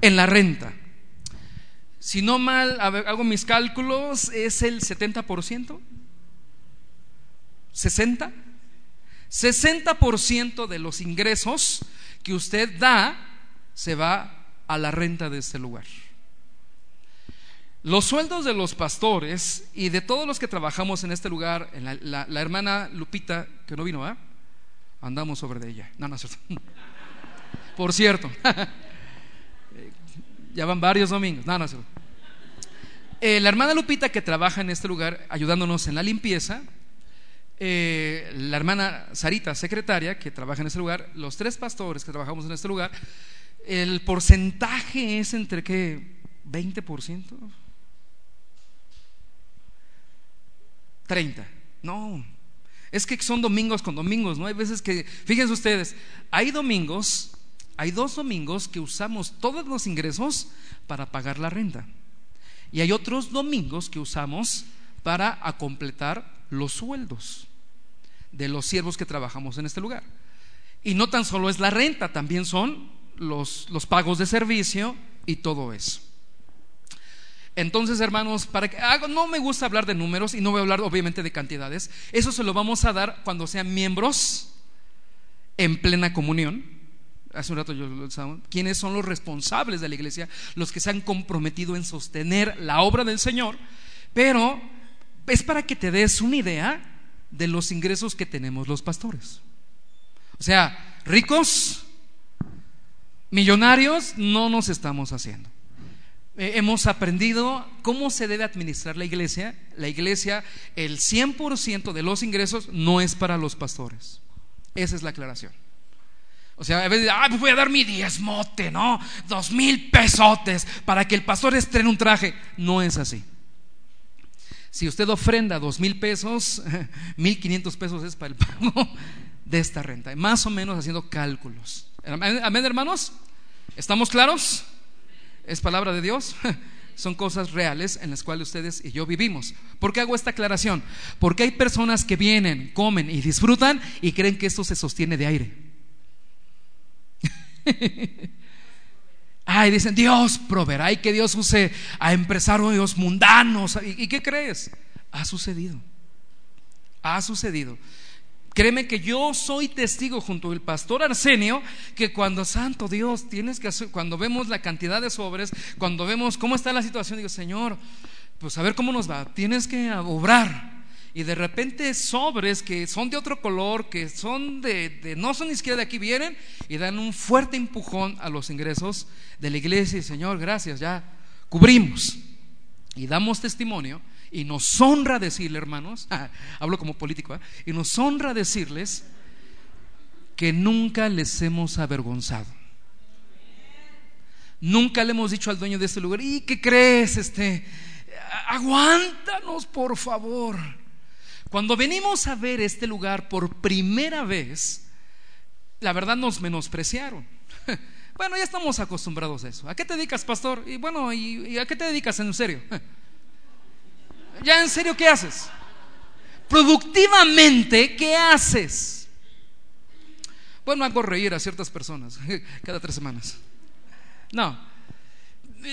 En la renta. Si no mal hago mis cálculos, es el 70%. 60, 60% de los ingresos que usted da se va a la renta de este lugar. Los sueldos de los pastores y de todos los que trabajamos en este lugar, la, hermana Lupita, que no vino, ¿ah? Andamos sobre de ella. No, no es cierto. Por cierto, ya van varios domingos. No, no es cierto. Eh, la hermana Lupita que trabaja en este lugar ayudándonos en la limpieza, eh, la hermana Sarita, secretaria, que trabaja en este lugar, los tres pastores que trabajamos en este lugar, el porcentaje es entre qué, 20%. 30. No, es que son domingos con domingos, ¿no? Hay veces que, fíjense ustedes, hay domingos, hay dos domingos que usamos todos los ingresos para pagar la renta. Y hay otros domingos que usamos para completar los sueldos de los siervos que trabajamos en este lugar. Y no tan solo es la renta, también son los, los pagos de servicio y todo eso. Entonces, hermanos, para que no me gusta hablar de números y no voy a hablar obviamente de cantidades. Eso se lo vamos a dar cuando sean miembros en plena comunión. Hace un rato yo lo sabía. ¿Quiénes son los responsables de la iglesia? Los que se han comprometido en sostener la obra del Señor. Pero es para que te des una idea de los ingresos que tenemos los pastores. O sea, ricos, millonarios, no nos estamos haciendo. Eh, hemos aprendido cómo se debe administrar la iglesia. La iglesia, el 100% de los ingresos no es para los pastores. Esa es la aclaración. O sea, a veces, ah, pues voy a dar mi diezmote, ¿no? Dos mil pesotes para que el pastor estrene un traje. No es así. Si usted ofrenda dos mil pesos, mil quinientos pesos es para el pago de esta renta. Más o menos haciendo cálculos. Amén, hermanos. ¿Estamos claros? es palabra de Dios, son cosas reales en las cuales ustedes y yo vivimos. ¿Por qué hago esta aclaración? Porque hay personas que vienen, comen y disfrutan y creen que esto se sostiene de aire. Ay, dicen, Dios proveerá y que Dios use a empresarios mundanos. ¿Y, ¿Y qué crees? Ha sucedido. Ha sucedido. Créeme que yo soy testigo junto al pastor Arsenio que cuando santo Dios tienes que hacer, cuando vemos la cantidad de sobres, cuando vemos cómo está la situación, digo, Señor, pues a ver cómo nos va, tienes que obrar. Y de repente sobres que son de otro color, que son de, no son ni siquiera de aquí, vienen y dan un fuerte empujón a los ingresos de la iglesia. Señor, gracias, ya cubrimos. Y damos testimonio y nos honra decirle, hermanos, hablo como político, ¿eh? y nos honra decirles que nunca les hemos avergonzado. Nunca le hemos dicho al dueño de este lugar, ¿y qué crees? Este, aguántanos, por favor. Cuando venimos a ver este lugar por primera vez, la verdad nos menospreciaron. Bueno, ya estamos acostumbrados a eso. ¿A qué te dedicas, pastor? Y bueno, ¿y, a qué te dedicas en serio? Ya en serio, ¿qué haces? Productivamente, ¿qué haces? Bueno, hago reír a ciertas personas cada tres semanas. No,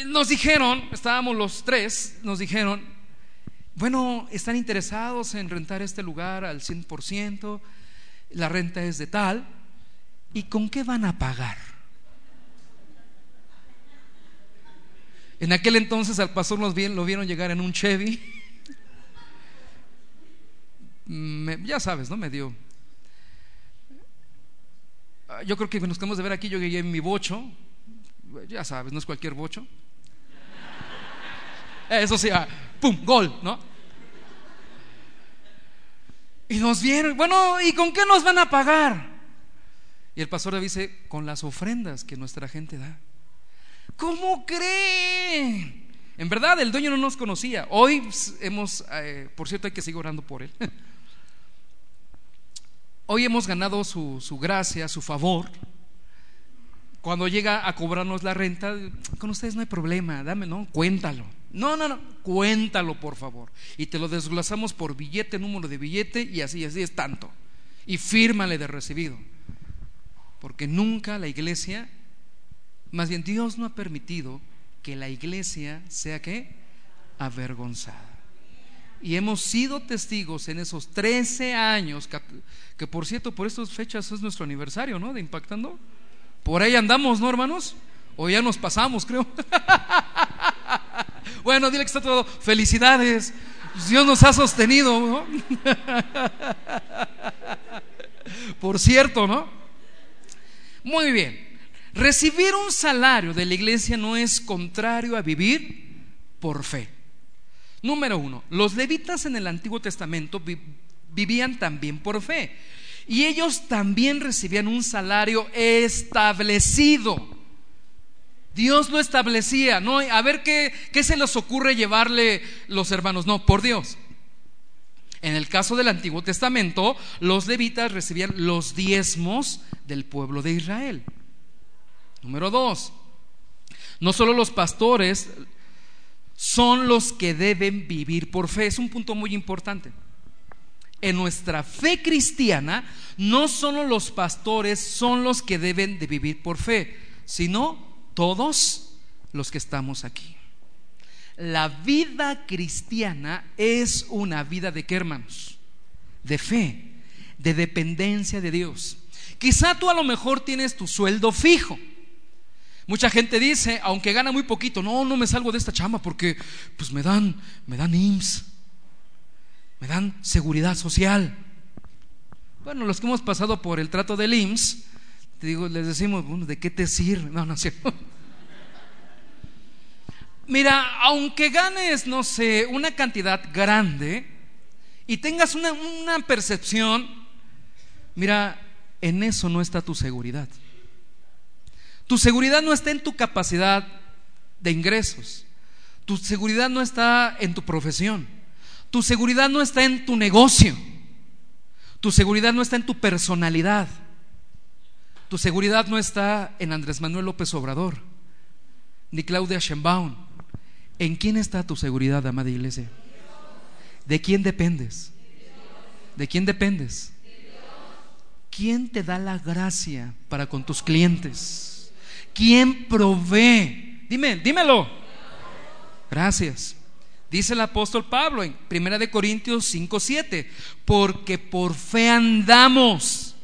nos dijeron, estábamos los tres, nos dijeron, bueno, están interesados en rentar este lugar al 100%, la renta es de tal, ¿y con qué van a pagar? En aquel entonces al pastor nos lo vieron llegar en un Chevy ya sabes, ¿no? Me dio. Ah, yo creo que nos quedamos de ver aquí, yo llegué en mi bocho, ya sabes, no es cualquier bocho. Eso sí, ah, ¡pum! Gol, ¿no? Y nos vieron, bueno, ¿y con qué nos van a pagar? Y el pastor le dice, con las ofrendas que nuestra gente da. ¿Cómo cree? En verdad, el dueño no nos conocía. Hoy hemos, eh, por cierto, hay que seguir orando por él. Hoy hemos ganado su, gracia, su favor. Cuando llega a cobrarnos la renta, con ustedes no hay problema, dame, no, cuéntalo. No, no, no, cuéntalo por favor. Y te lo desglosamos por billete, número de billete y así, así es tanto. Y fírmale de recibido. Porque nunca la iglesia, más bien Dios no ha permitido que la iglesia sea que avergonzada. y hemos sido testigos en esos 13 años, que por cierto, por estas fechas es nuestro aniversario, ¿no? De Impactando. Por ahí andamos, ¿no, hermanos? O ya nos pasamos, creo. bueno, dile que está todo. Felicidades. Dios nos ha sostenido, ¿no? por cierto, ¿no? Muy bien. Recibir un salario de la iglesia no es contrario a vivir por fe. Número uno, los levitas en el Antiguo Testamento vivían también por fe. Y ellos también recibían un salario establecido. Dios lo establecía, ¿no? A ver qué, se les ocurre llevarle los hermanos. No, por Dios. En el caso del Antiguo Testamento, los levitas recibían los diezmos del pueblo de Israel. Número dos, no solo los pastores son los que deben vivir por fe. Es un punto muy importante. En nuestra fe cristiana, no solo los pastores son los que deben de vivir por fe, sino todos los que estamos aquí. La vida cristiana es una vida de qué, hermanos? De fe, de dependencia de Dios. Quizá tú a lo mejor tienes tu sueldo fijo. Mucha gente dice, aunque gana muy poquito, no, no me salgo de esta chamba porque pues me dan, me dan IMSS, me dan seguridad social. Bueno, los que hemos pasado por el trato del IMSS, te digo, les decimos, bueno, ¿de qué te sirve? No, no cierto. Mira, aunque ganes, no sé, una cantidad grande y tengas una percepción, mira, en eso no está tu seguridad. Tu seguridad no está en tu capacidad de ingresos. Tu seguridad no está en tu profesión. Tu seguridad no está en tu negocio. Tu seguridad no está en tu personalidad. Tu seguridad no está en Andrés Manuel López Obrador, ni Claudia Sheinbaum. ¿En quién está tu seguridad, amada iglesia? ¿De quién dependes? ¿De quién dependes? ¿Quién te da la gracia para con tus clientes? ¿Quién provee? Dime, dímelo. Gracias. Dice el apóstol Pablo en 1 de Corintios 5, 7, porque por fe andamos.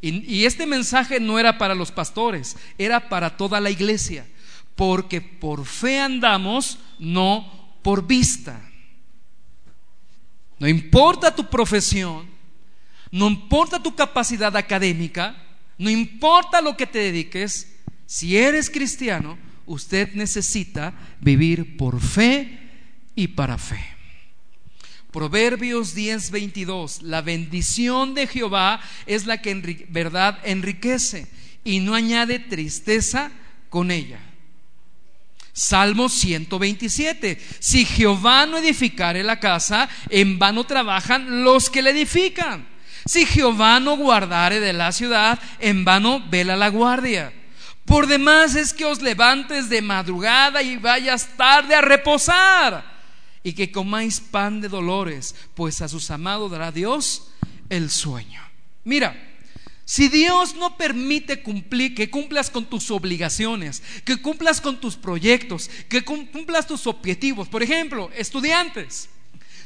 Y, este mensaje no era para los pastores, era para toda la iglesia. Porque por fe andamos, no por vista. No importa tu profesión, no importa tu capacidad académica, no importa lo que te dediques, si eres cristiano, usted necesita vivir por fe y para fe. Proverbios 10:22, la bendición de Jehová es la que en verdad enriquece y no añade tristeza con ella. Salmo 127, si Jehová no edificare la casa, en vano trabajan los que la edifican. Si Jehová no guardare de la ciudad, en vano vela la guardia. Por demás es que os levantes de madrugada y vayas tarde a reposar y que comáis pan de dolores, pues a sus amados dará Dios el sueño. Mira, si Dios no permite cumplir, que cumplas con tus obligaciones, que cumplas con tus proyectos, que cumplas tus objetivos, por ejemplo, estudiantes,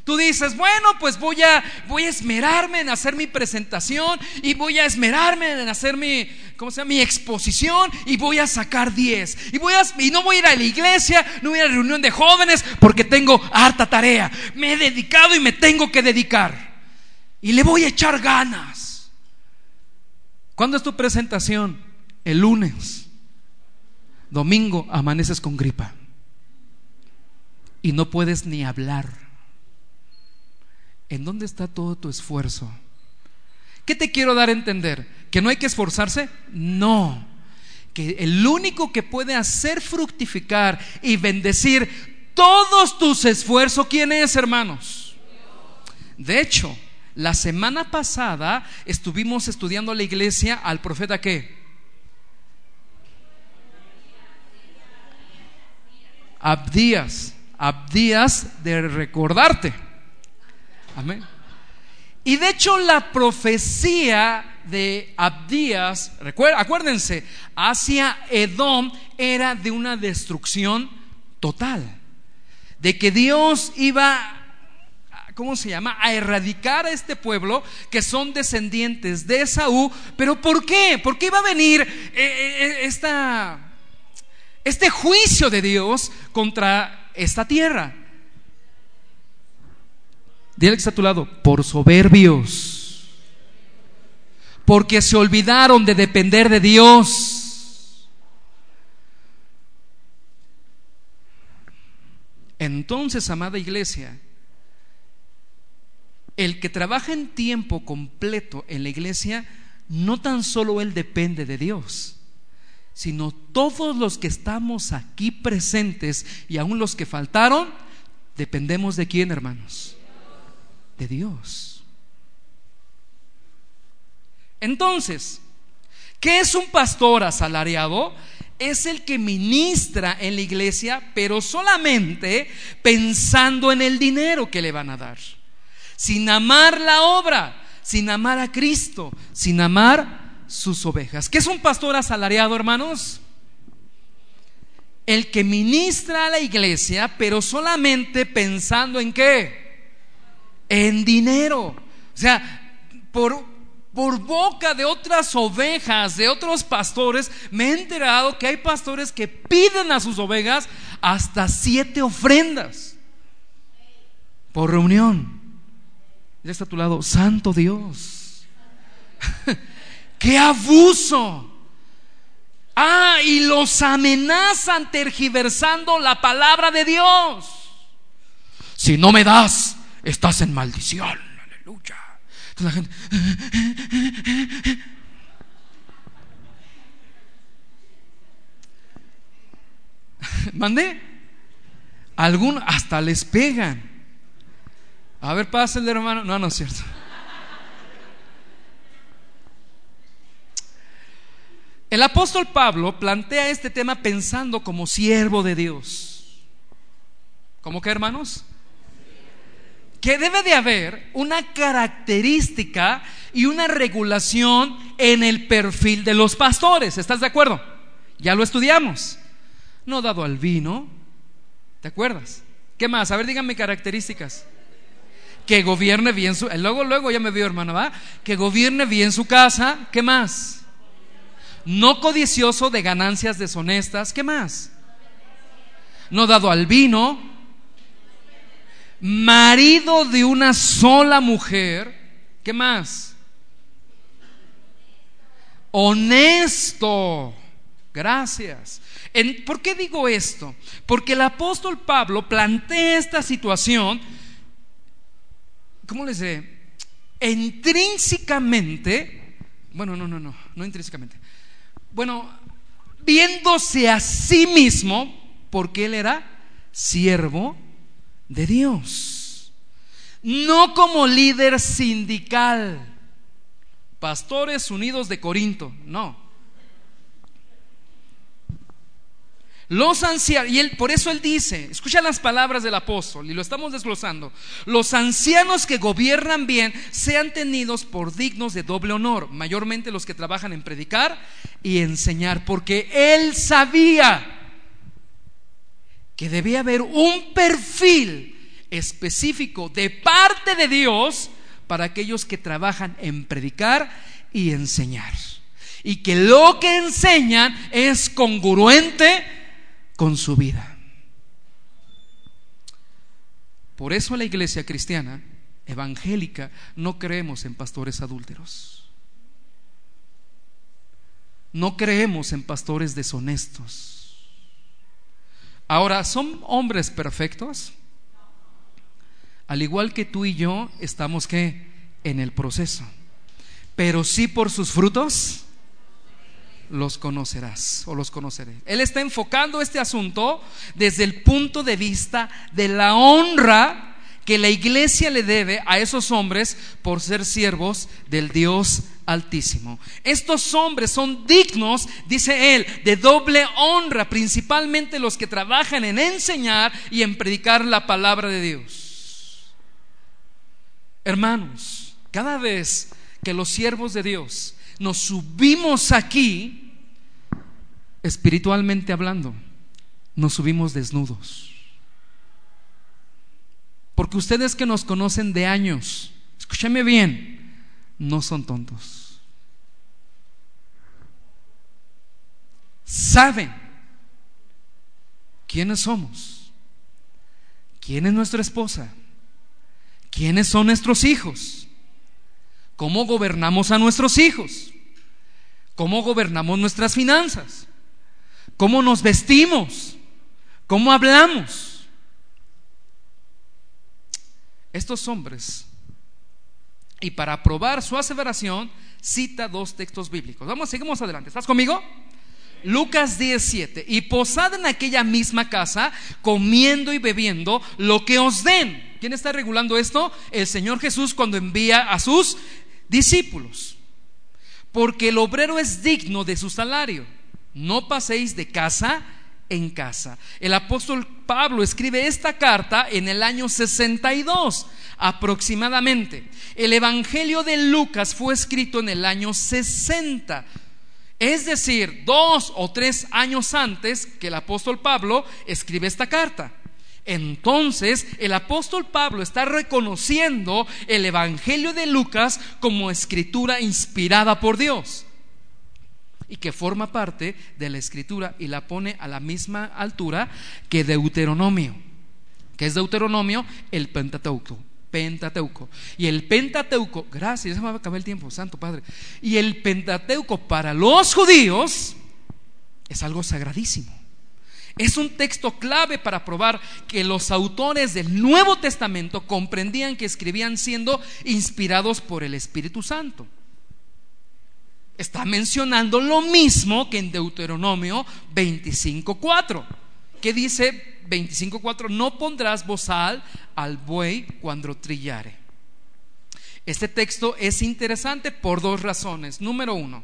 Tú dices, bueno, pues voy a, voy a esmerarme en hacer mi presentación y voy a esmerarme en hacer mi, ¿cómo se llama? mi exposición y voy a sacar 10. Y, voy a, y no voy a ir a la iglesia, no voy a ir a la reunión de jóvenes porque tengo harta tarea. Me he dedicado y me tengo que dedicar. Y le voy a echar ganas. ¿Cuándo es tu presentación? El lunes. Domingo amaneces con gripa. Y no puedes ni hablar. ¿En dónde está todo tu esfuerzo? ¿Qué te quiero dar a entender? ¿Que no hay que esforzarse? No. Que el único que puede hacer fructificar y bendecir todos tus esfuerzos, ¿quién es, hermanos? De hecho, la semana pasada estuvimos estudiando la iglesia al profeta qué? Abdías, Abdías de recordarte. Amén. Y de hecho la profecía de Abdías, acuérdense, hacia Edom era de una destrucción total, de que Dios iba ¿cómo se llama? A erradicar a este pueblo que son descendientes de Esaú. ¿Pero por qué? ¿Por qué iba a venir eh, eh, esta, este juicio de Dios contra esta tierra? Dile que está a tu lado, por soberbios porque se olvidaron de depender de Dios. Entonces, amada iglesia, el que trabaja en tiempo completo en la iglesia, no tan solo él depende de Dios, sino todos los que estamos aquí presentes y aún los que faltaron, dependemos de quién, hermanos? Dios. Entonces, ¿qué es un pastor asalariado? Es el que ministra en la iglesia, pero solamente pensando en el dinero que le van a dar, sin amar la obra, sin amar a Cristo, sin amar sus ovejas. ¿Qué es un pastor asalariado, hermanos? El que ministra a la iglesia, pero solamente pensando en qué? En dinero. O sea, por por boca de otras ovejas, de otros pastores, me he enterado que hay pastores que piden a sus ovejas hasta siete ofrendas por reunión. Ya está a tu lado, Santo Dios. ¡Qué abuso! Ah, y los amenazan tergiversando la palabra de Dios. Si no me das, estás en maldición. Aleluya. Entonces la gente... ¿Mandé? Algún hasta les pegan. A ver, el hermano. No, no es cierto. El apóstol Pablo plantea este tema pensando como siervo de Dios. ¿Cómo que, hermanos? Que debe de haber una característica y una regulación en el perfil de los pastores. ¿Estás de acuerdo? Ya lo estudiamos. No dado al vino. ¿Te acuerdas? ¿Qué más? A ver, díganme características. Que gobierne bien su... Luego, luego ya me vio, hermano, ¿va? Que gobierne bien su casa. ¿Qué más? No codicioso de ganancias deshonestas. ¿Qué más? No dado al vino marido de una sola mujer, ¿qué más? Honesto. Gracias. ¿Por qué digo esto? Porque el apóstol Pablo plantea esta situación, ¿cómo les sé? Intrínsecamente, bueno, no, no, no, no intrínsecamente. Bueno, viéndose a sí mismo, porque él era siervo de Dios. No como líder sindical, pastores unidos de Corinto, no. Los ancianos, y él, por eso él dice, escucha las palabras del apóstol, y lo estamos desglosando, los ancianos que gobiernan bien sean tenidos por dignos de doble honor, mayormente los que trabajan en predicar y enseñar, porque él sabía que debía haber un perfil específico de parte de Dios para aquellos que trabajan en predicar y enseñar. Y que lo que enseñan es congruente con su vida. Por eso la iglesia cristiana evangélica no creemos en pastores adúlteros. No creemos en pastores deshonestos Ahora, ¿son hombres perfectos? Al igual que tú y yo, estamos que en el proceso. Pero sí por sus frutos los conocerás o los conoceré. Él está enfocando este asunto desde el punto de vista de la honra que la iglesia le debe a esos hombres por ser siervos del Dios Altísimo. Estos hombres son dignos, dice él, de doble honra, principalmente los que trabajan en enseñar y en predicar la palabra de Dios. Hermanos, cada vez que los siervos de Dios nos subimos aquí, espiritualmente hablando, nos subimos desnudos Porque ustedes que nos conocen de años, escúchame bien, no son tontos. Saben quiénes somos, quién es nuestra esposa, quiénes son nuestros hijos, cómo gobernamos a nuestros hijos, cómo gobernamos nuestras finanzas, cómo nos vestimos, cómo hablamos estos hombres, y para probar su aseveración, cita dos textos bíblicos. Vamos, seguimos adelante. ¿Estás conmigo? Lucas 17. Y posad en aquella misma casa, comiendo y bebiendo lo que os den. ¿Quién está regulando esto? El Señor Jesús cuando envía a sus discípulos. Porque el obrero es digno de su salario. No paséis de casa en casa. El apóstol Pablo escribe esta carta en el año 62 aproximadamente. El Evangelio de Lucas fue escrito en el año 60. Es decir, dos o tres años antes que el apóstol Pablo escribe esta carta. Entonces, el apóstol Pablo está reconociendo el Evangelio de Lucas como escritura inspirada por Dios y que forma parte de la escritura y la pone a la misma altura que Deuteronomio. que es Deuteronomio? El Pentateuco. Pentateuco. Y el Pentateuco, gracias, ya me va a acabar el tiempo, Santo Padre. Y el Pentateuco para los judíos es algo sagradísimo. Es un texto clave para probar que los autores del Nuevo Testamento comprendían que escribían siendo inspirados por el Espíritu Santo está mencionando lo mismo que en Deuteronomio 25.4, que dice 25.4, no pondrás bozal al buey cuando trillare. Este texto es interesante por dos razones. Número uno,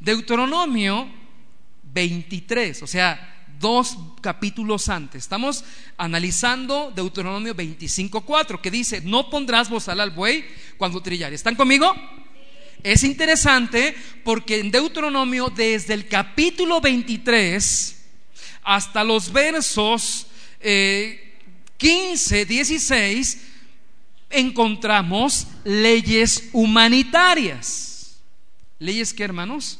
Deuteronomio 23, o sea, dos capítulos antes. Estamos analizando Deuteronomio 25.4, que dice, no pondrás bozal al buey cuando trillare. ¿Están conmigo? Es interesante porque en Deuteronomio, desde el capítulo 23 hasta los versos 15, eh, 16, encontramos leyes humanitarias. ¿Leyes qué, hermanos?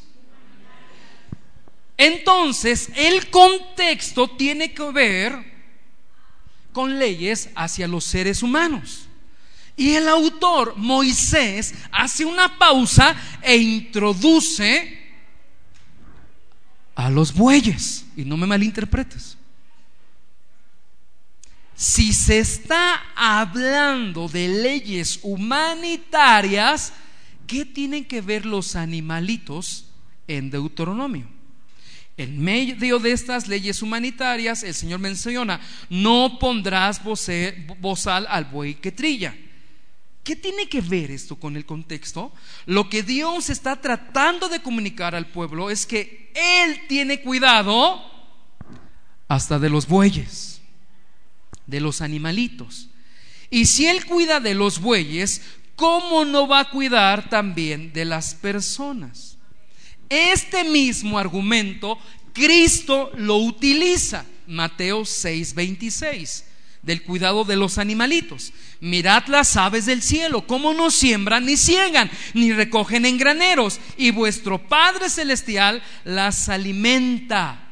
Entonces, el contexto tiene que ver con leyes hacia los seres humanos. Y el autor, Moisés, hace una pausa e introduce a los bueyes. Y no me malinterpretes. Si se está hablando de leyes humanitarias, ¿qué tienen que ver los animalitos en Deuteronomio? En medio de estas leyes humanitarias, el Señor menciona, no pondrás bozal al buey que trilla. ¿Qué tiene que ver esto con el contexto? Lo que Dios está tratando de comunicar al pueblo es que Él tiene cuidado hasta de los bueyes, de los animalitos. Y si Él cuida de los bueyes, ¿cómo no va a cuidar también de las personas? Este mismo argumento Cristo lo utiliza. Mateo 6:26 del cuidado de los animalitos. Mirad las aves del cielo, cómo no siembran ni ciegan, ni recogen en graneros, y vuestro Padre Celestial las alimenta.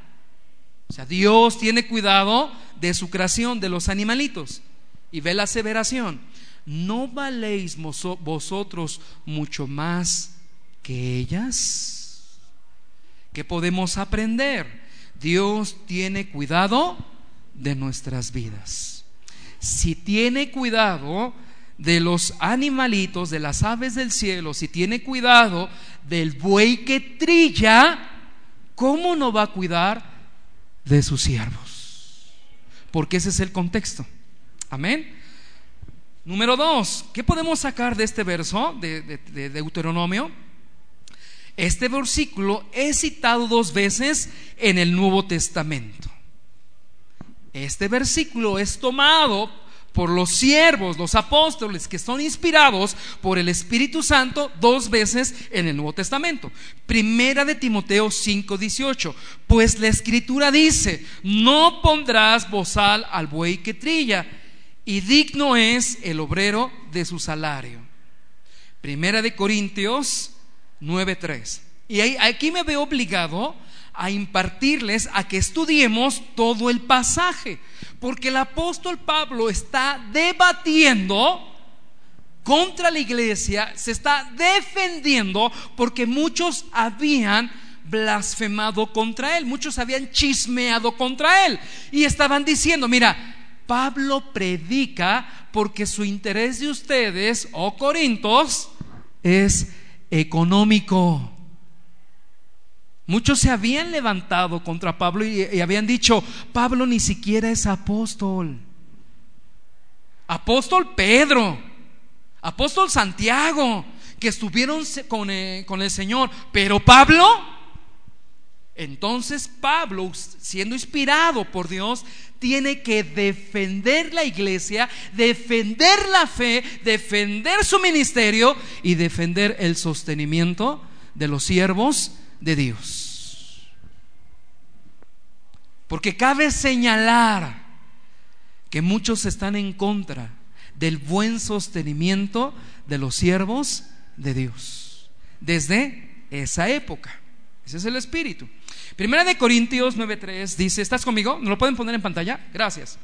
O sea, Dios tiene cuidado de su creación, de los animalitos. Y ve la aseveración, ¿no valéis vosotros mucho más que ellas? ¿Qué podemos aprender? Dios tiene cuidado de nuestras vidas si tiene cuidado de los animalitos, de las aves del cielo, si tiene cuidado del buey que trilla, ¿cómo no va a cuidar de sus siervos? Porque ese es el contexto. Amén. Número dos, ¿qué podemos sacar de este verso de, de Deuteronomio? Este versículo es citado dos veces en el Nuevo Testamento. Este versículo es tomado por los siervos, los apóstoles, que son inspirados por el Espíritu Santo dos veces en el Nuevo Testamento. Primera de Timoteo 5:18, pues la escritura dice, no pondrás bozal al buey que trilla, y digno es el obrero de su salario. Primera de Corintios 9:3. Y aquí me veo obligado a impartirles a que estudiemos todo el pasaje, porque el apóstol Pablo está debatiendo contra la iglesia, se está defendiendo porque muchos habían blasfemado contra él, muchos habían chismeado contra él y estaban diciendo, mira, Pablo predica porque su interés de ustedes, oh Corintos, es económico. Muchos se habían levantado contra Pablo y, habían dicho, Pablo ni siquiera es apóstol. Apóstol Pedro, apóstol Santiago, que estuvieron con, eh, con el Señor, pero Pablo, entonces Pablo, siendo inspirado por Dios, tiene que defender la iglesia, defender la fe, defender su ministerio y defender el sostenimiento de los siervos de Dios. Porque cabe señalar que muchos están en contra del buen sostenimiento de los siervos de Dios desde esa época. Ese es el espíritu. Primera de Corintios 9:3 dice, ¿estás conmigo? ¿No lo pueden poner en pantalla? Gracias.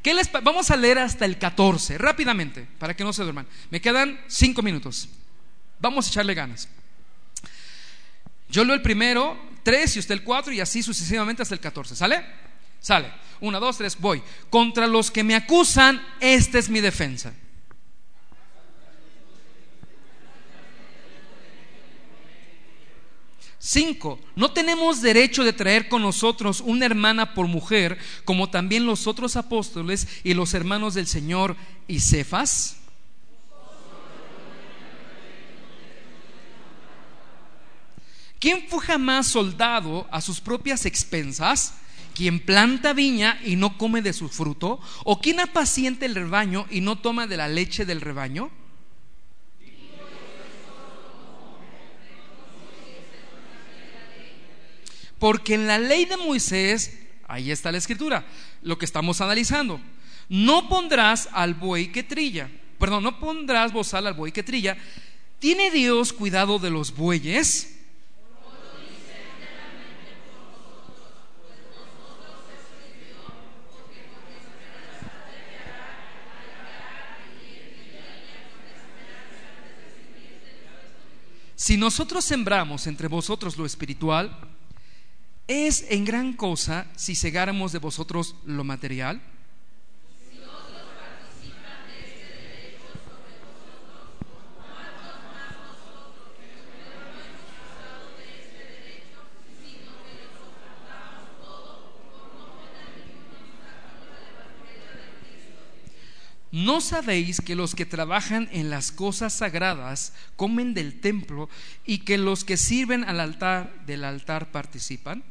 ¿Qué les Vamos a leer hasta el 14, rápidamente, para que no se duerman. Me quedan 5 minutos. Vamos a echarle ganas. Yo leo el primero, 3 y usted el 4 y así sucesivamente hasta el 14. ¿Sale? Sale. 1, 2, 3, voy. Contra los que me acusan, esta es mi defensa. 5. No tenemos derecho de traer con nosotros una hermana por mujer, como también los otros apóstoles y los hermanos del Señor y Cefas. ¿Quién fue jamás soldado a sus propias expensas? ¿Quién planta viña y no come de su fruto? ¿O quién apacienta el rebaño y no toma de la leche del rebaño? Porque en la ley de Moisés, ahí está la escritura, lo que estamos analizando. No pondrás al buey que trilla, perdón, no pondrás bozal al buey que trilla. ¿Tiene Dios cuidado de los bueyes? Si nosotros sembramos entre vosotros lo espiritual, ¿Es en gran cosa si cegáramos de vosotros lo material? ¿No sabéis que los que trabajan en las cosas sagradas comen del templo y que los que sirven al altar del altar participan?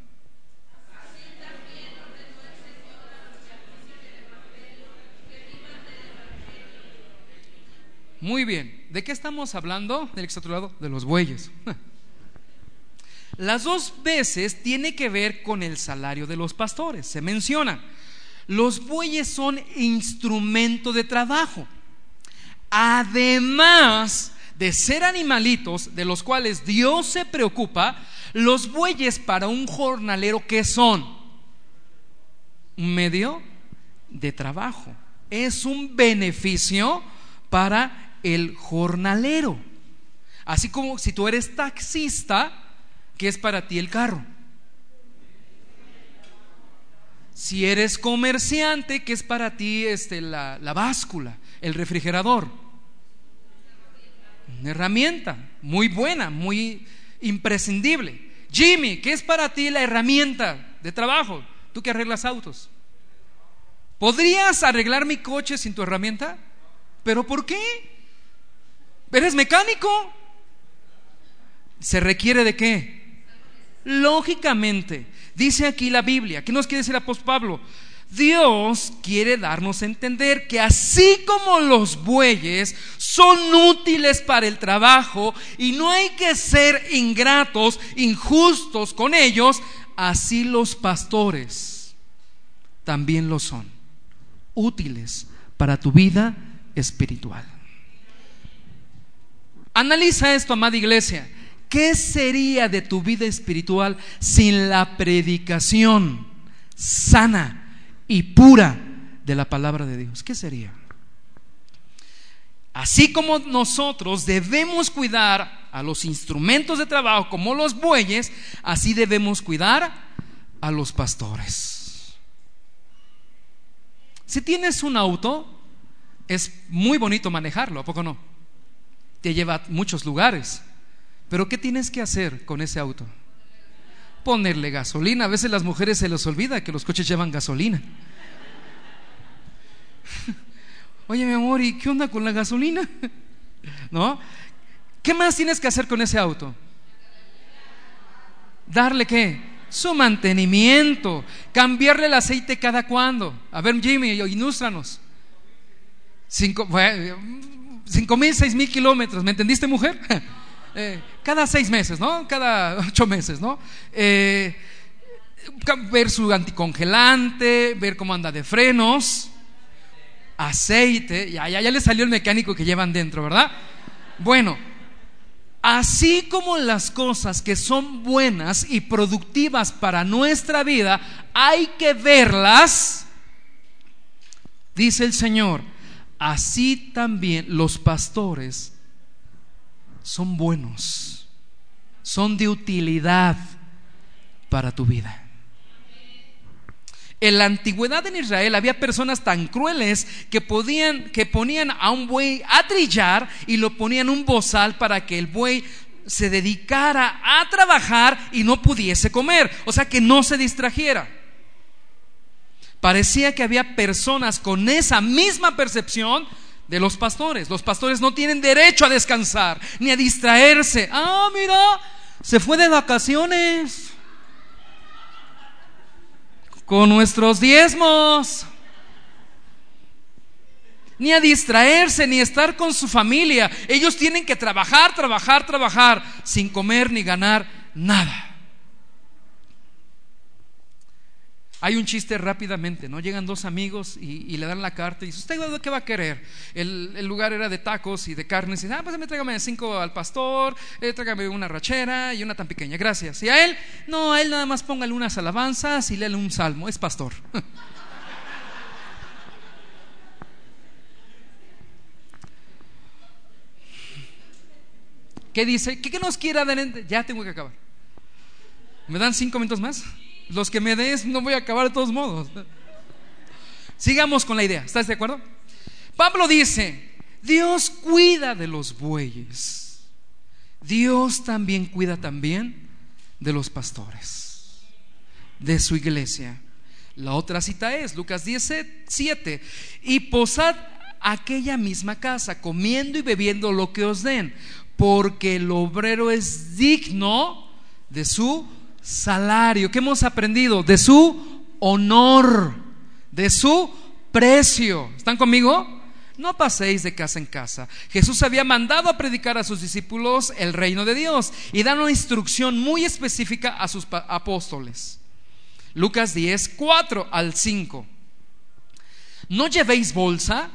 Muy bien, ¿de qué estamos hablando del lado? De los bueyes. Las dos veces tiene que ver con el salario de los pastores. Se menciona, los bueyes son instrumento de trabajo. Además de ser animalitos de los cuales Dios se preocupa, los bueyes para un jornalero, ¿qué son? Un medio de trabajo. Es un beneficio para el jornalero. Así como si tú eres taxista, ¿qué es para ti el carro? Si eres comerciante, ¿qué es para ti este, la, la báscula, el refrigerador? Una herramienta muy buena, muy imprescindible. Jimmy, ¿qué es para ti la herramienta de trabajo? Tú que arreglas autos. ¿Podrías arreglar mi coche sin tu herramienta? ¿Pero por qué? ¿Eres mecánico? ¿Se requiere de qué? Lógicamente, dice aquí la Biblia, ¿qué nos quiere decir apóstol Pablo? Dios quiere darnos a entender que así como los bueyes son útiles para el trabajo y no hay que ser ingratos, injustos con ellos, así los pastores también lo son, útiles para tu vida espiritual. Analiza esto, amada iglesia. ¿Qué sería de tu vida espiritual sin la predicación sana y pura de la palabra de Dios? ¿Qué sería? Así como nosotros debemos cuidar a los instrumentos de trabajo como los bueyes, así debemos cuidar a los pastores. Si tienes un auto, es muy bonito manejarlo, ¿a poco no? Te lleva a muchos lugares. Pero ¿qué tienes que hacer con ese auto? Ponerle gasolina. A veces las mujeres se les olvida que los coches llevan gasolina. Oye, mi amor, ¿y qué onda con la gasolina? ¿No? ¿Qué más tienes que hacer con ese auto? Darle qué? Su mantenimiento. Cambiarle el aceite cada cuando. A ver, Jimmy, ilústranos. Cinco, cinco mil, seis mil kilómetros. ¿Me entendiste, mujer? Eh, cada seis meses, ¿no? Cada ocho meses, ¿no? Eh, ver su anticongelante, ver cómo anda de frenos, aceite, ya, ya, ya le salió el mecánico que llevan dentro, ¿verdad? Bueno, así como las cosas que son buenas y productivas para nuestra vida, hay que verlas, dice el Señor, así también los pastores son buenos, son de utilidad para tu vida. En la antigüedad en Israel había personas tan crueles que podían que ponían a un buey a trillar y lo ponían un bozal para que el buey se dedicara a trabajar y no pudiese comer, o sea que no se distrajera. Parecía que había personas con esa misma percepción de los pastores. Los pastores no tienen derecho a descansar ni a distraerse. Ah, mira, se fue de vacaciones con nuestros diezmos. Ni a distraerse, ni a estar con su familia. Ellos tienen que trabajar, trabajar, trabajar, sin comer ni ganar nada. Hay un chiste rápidamente, ¿no? Llegan dos amigos y, le dan la carta y dice, ¿usted qué va a querer? El, lugar era de tacos y de carnes. Y dice, ah, pues me tráigame cinco al pastor, eh, tráigame una rachera y una tan pequeña, gracias. Y a él, no, a él nada más póngale unas alabanzas y léale un salmo, es pastor. ¿Qué dice? ¿Qué, nos quiere adelante? Ya tengo que acabar. ¿Me dan cinco minutos más? Los que me des no voy a acabar de todos modos. Sigamos con la idea. ¿Estás de acuerdo? Pablo dice, Dios cuida de los bueyes. Dios también cuida también de los pastores, de su iglesia. La otra cita es Lucas 17, y posad aquella misma casa, comiendo y bebiendo lo que os den, porque el obrero es digno de su salario. ¿Qué hemos aprendido? De su honor, de su precio. ¿Están conmigo? No paséis de casa en casa. Jesús había mandado a predicar a sus discípulos el reino de Dios y dar una instrucción muy específica a sus apóstoles. Lucas 10, 4 al 5. No llevéis bolsa,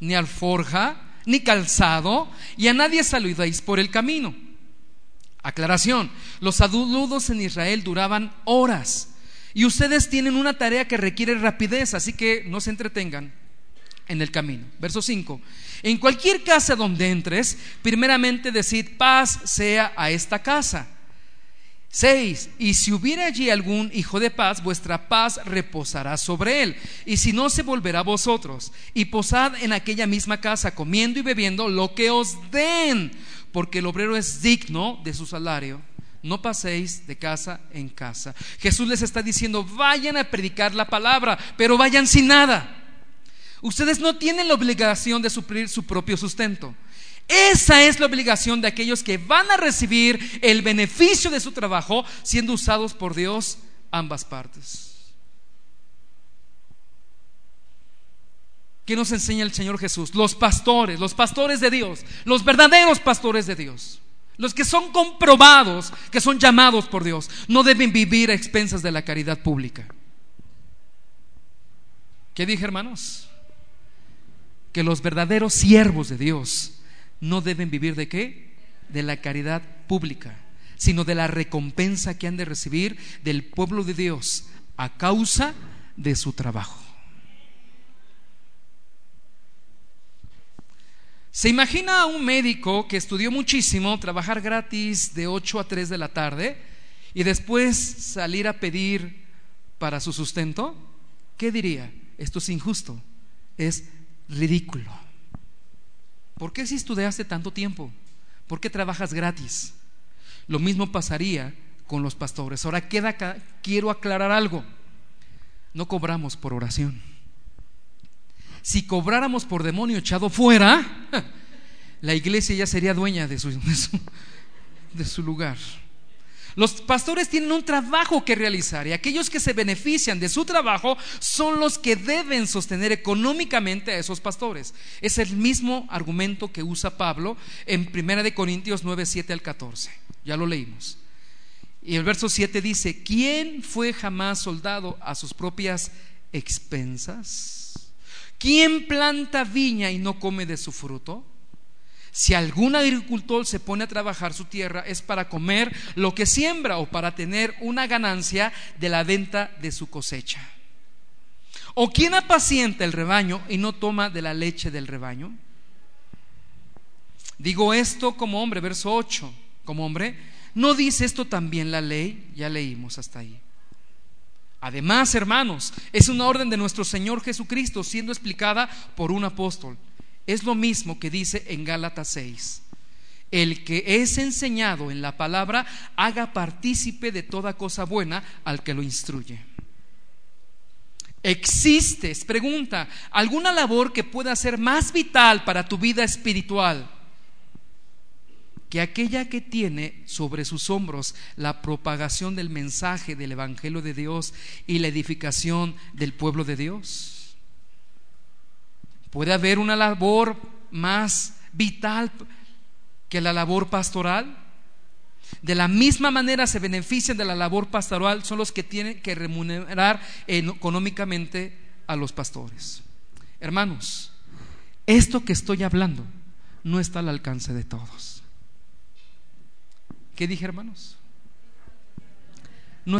ni alforja, ni calzado, y a nadie saludéis por el camino Aclaración, los saludos en Israel duraban horas y ustedes tienen una tarea que requiere rapidez, así que no se entretengan en el camino. Verso 5. En cualquier casa donde entres, primeramente decid paz sea a esta casa. 6. Y si hubiera allí algún hijo de paz, vuestra paz reposará sobre él. Y si no, se volverá a vosotros. Y posad en aquella misma casa, comiendo y bebiendo lo que os den porque el obrero es digno de su salario. No paséis de casa en casa. Jesús les está diciendo, vayan a predicar la palabra, pero vayan sin nada. Ustedes no tienen la obligación de suplir su propio sustento. Esa es la obligación de aquellos que van a recibir el beneficio de su trabajo siendo usados por Dios ambas partes. ¿Qué nos enseña el Señor Jesús? Los pastores, los pastores de Dios, los verdaderos pastores de Dios, los que son comprobados, que son llamados por Dios, no deben vivir a expensas de la caridad pública. ¿Qué dije, hermanos? que los verdaderos siervos de Dios no deben vivir de qué? De la caridad pública, sino de la recompensa que han de recibir del pueblo de Dios a causa de su trabajo. ¿Se imagina a un médico que estudió muchísimo, trabajar gratis de 8 a 3 de la tarde y después salir a pedir para su sustento? ¿Qué diría? Esto es injusto, es ridículo. ¿Por qué si estudiaste tanto tiempo? ¿Por qué trabajas gratis? Lo mismo pasaría con los pastores. Ahora queda quiero aclarar algo. No cobramos por oración. Si cobráramos por demonio echado fuera, la iglesia ya sería dueña de su, de su, lugar. Los pastores tienen un trabajo que realizar y aquellos que se benefician de su trabajo son los que deben sostener económicamente a esos pastores. Es el mismo argumento que usa Pablo en 1 de Corintios 9, 7 al 14. Ya lo leímos. Y el verso 7 dice, ¿quién fue jamás soldado a sus propias expensas? ¿Quién planta viña y no come de su fruto? Si algún agricultor se pone a trabajar su tierra es para comer lo que siembra o para tener una ganancia de la venta de su cosecha. ¿O quién apacienta el rebaño y no toma de la leche del rebaño? Digo esto como hombre, verso 8, como hombre, ¿no dice esto también la ley? Ya leímos hasta ahí. Además, hermanos, es una orden de nuestro Señor Jesucristo siendo explicada por un apóstol. Es lo mismo que dice en Gálatas 6. El que es enseñado en la palabra haga partícipe de toda cosa buena al que lo instruye. ¿Existe, pregunta, alguna labor que pueda ser más vital para tu vida espiritual que aquella que tiene sobre sus hombros la propagación del mensaje del Evangelio de Dios y la edificación del pueblo de Dios. ¿Puede haber una labor más vital que la labor pastoral? De la misma manera se benefician de la labor pastoral son los que tienen que remunerar económicamente a los pastores. Hermanos, esto que estoy hablando no está al alcance de todos. ¿Qué dije, hermanos?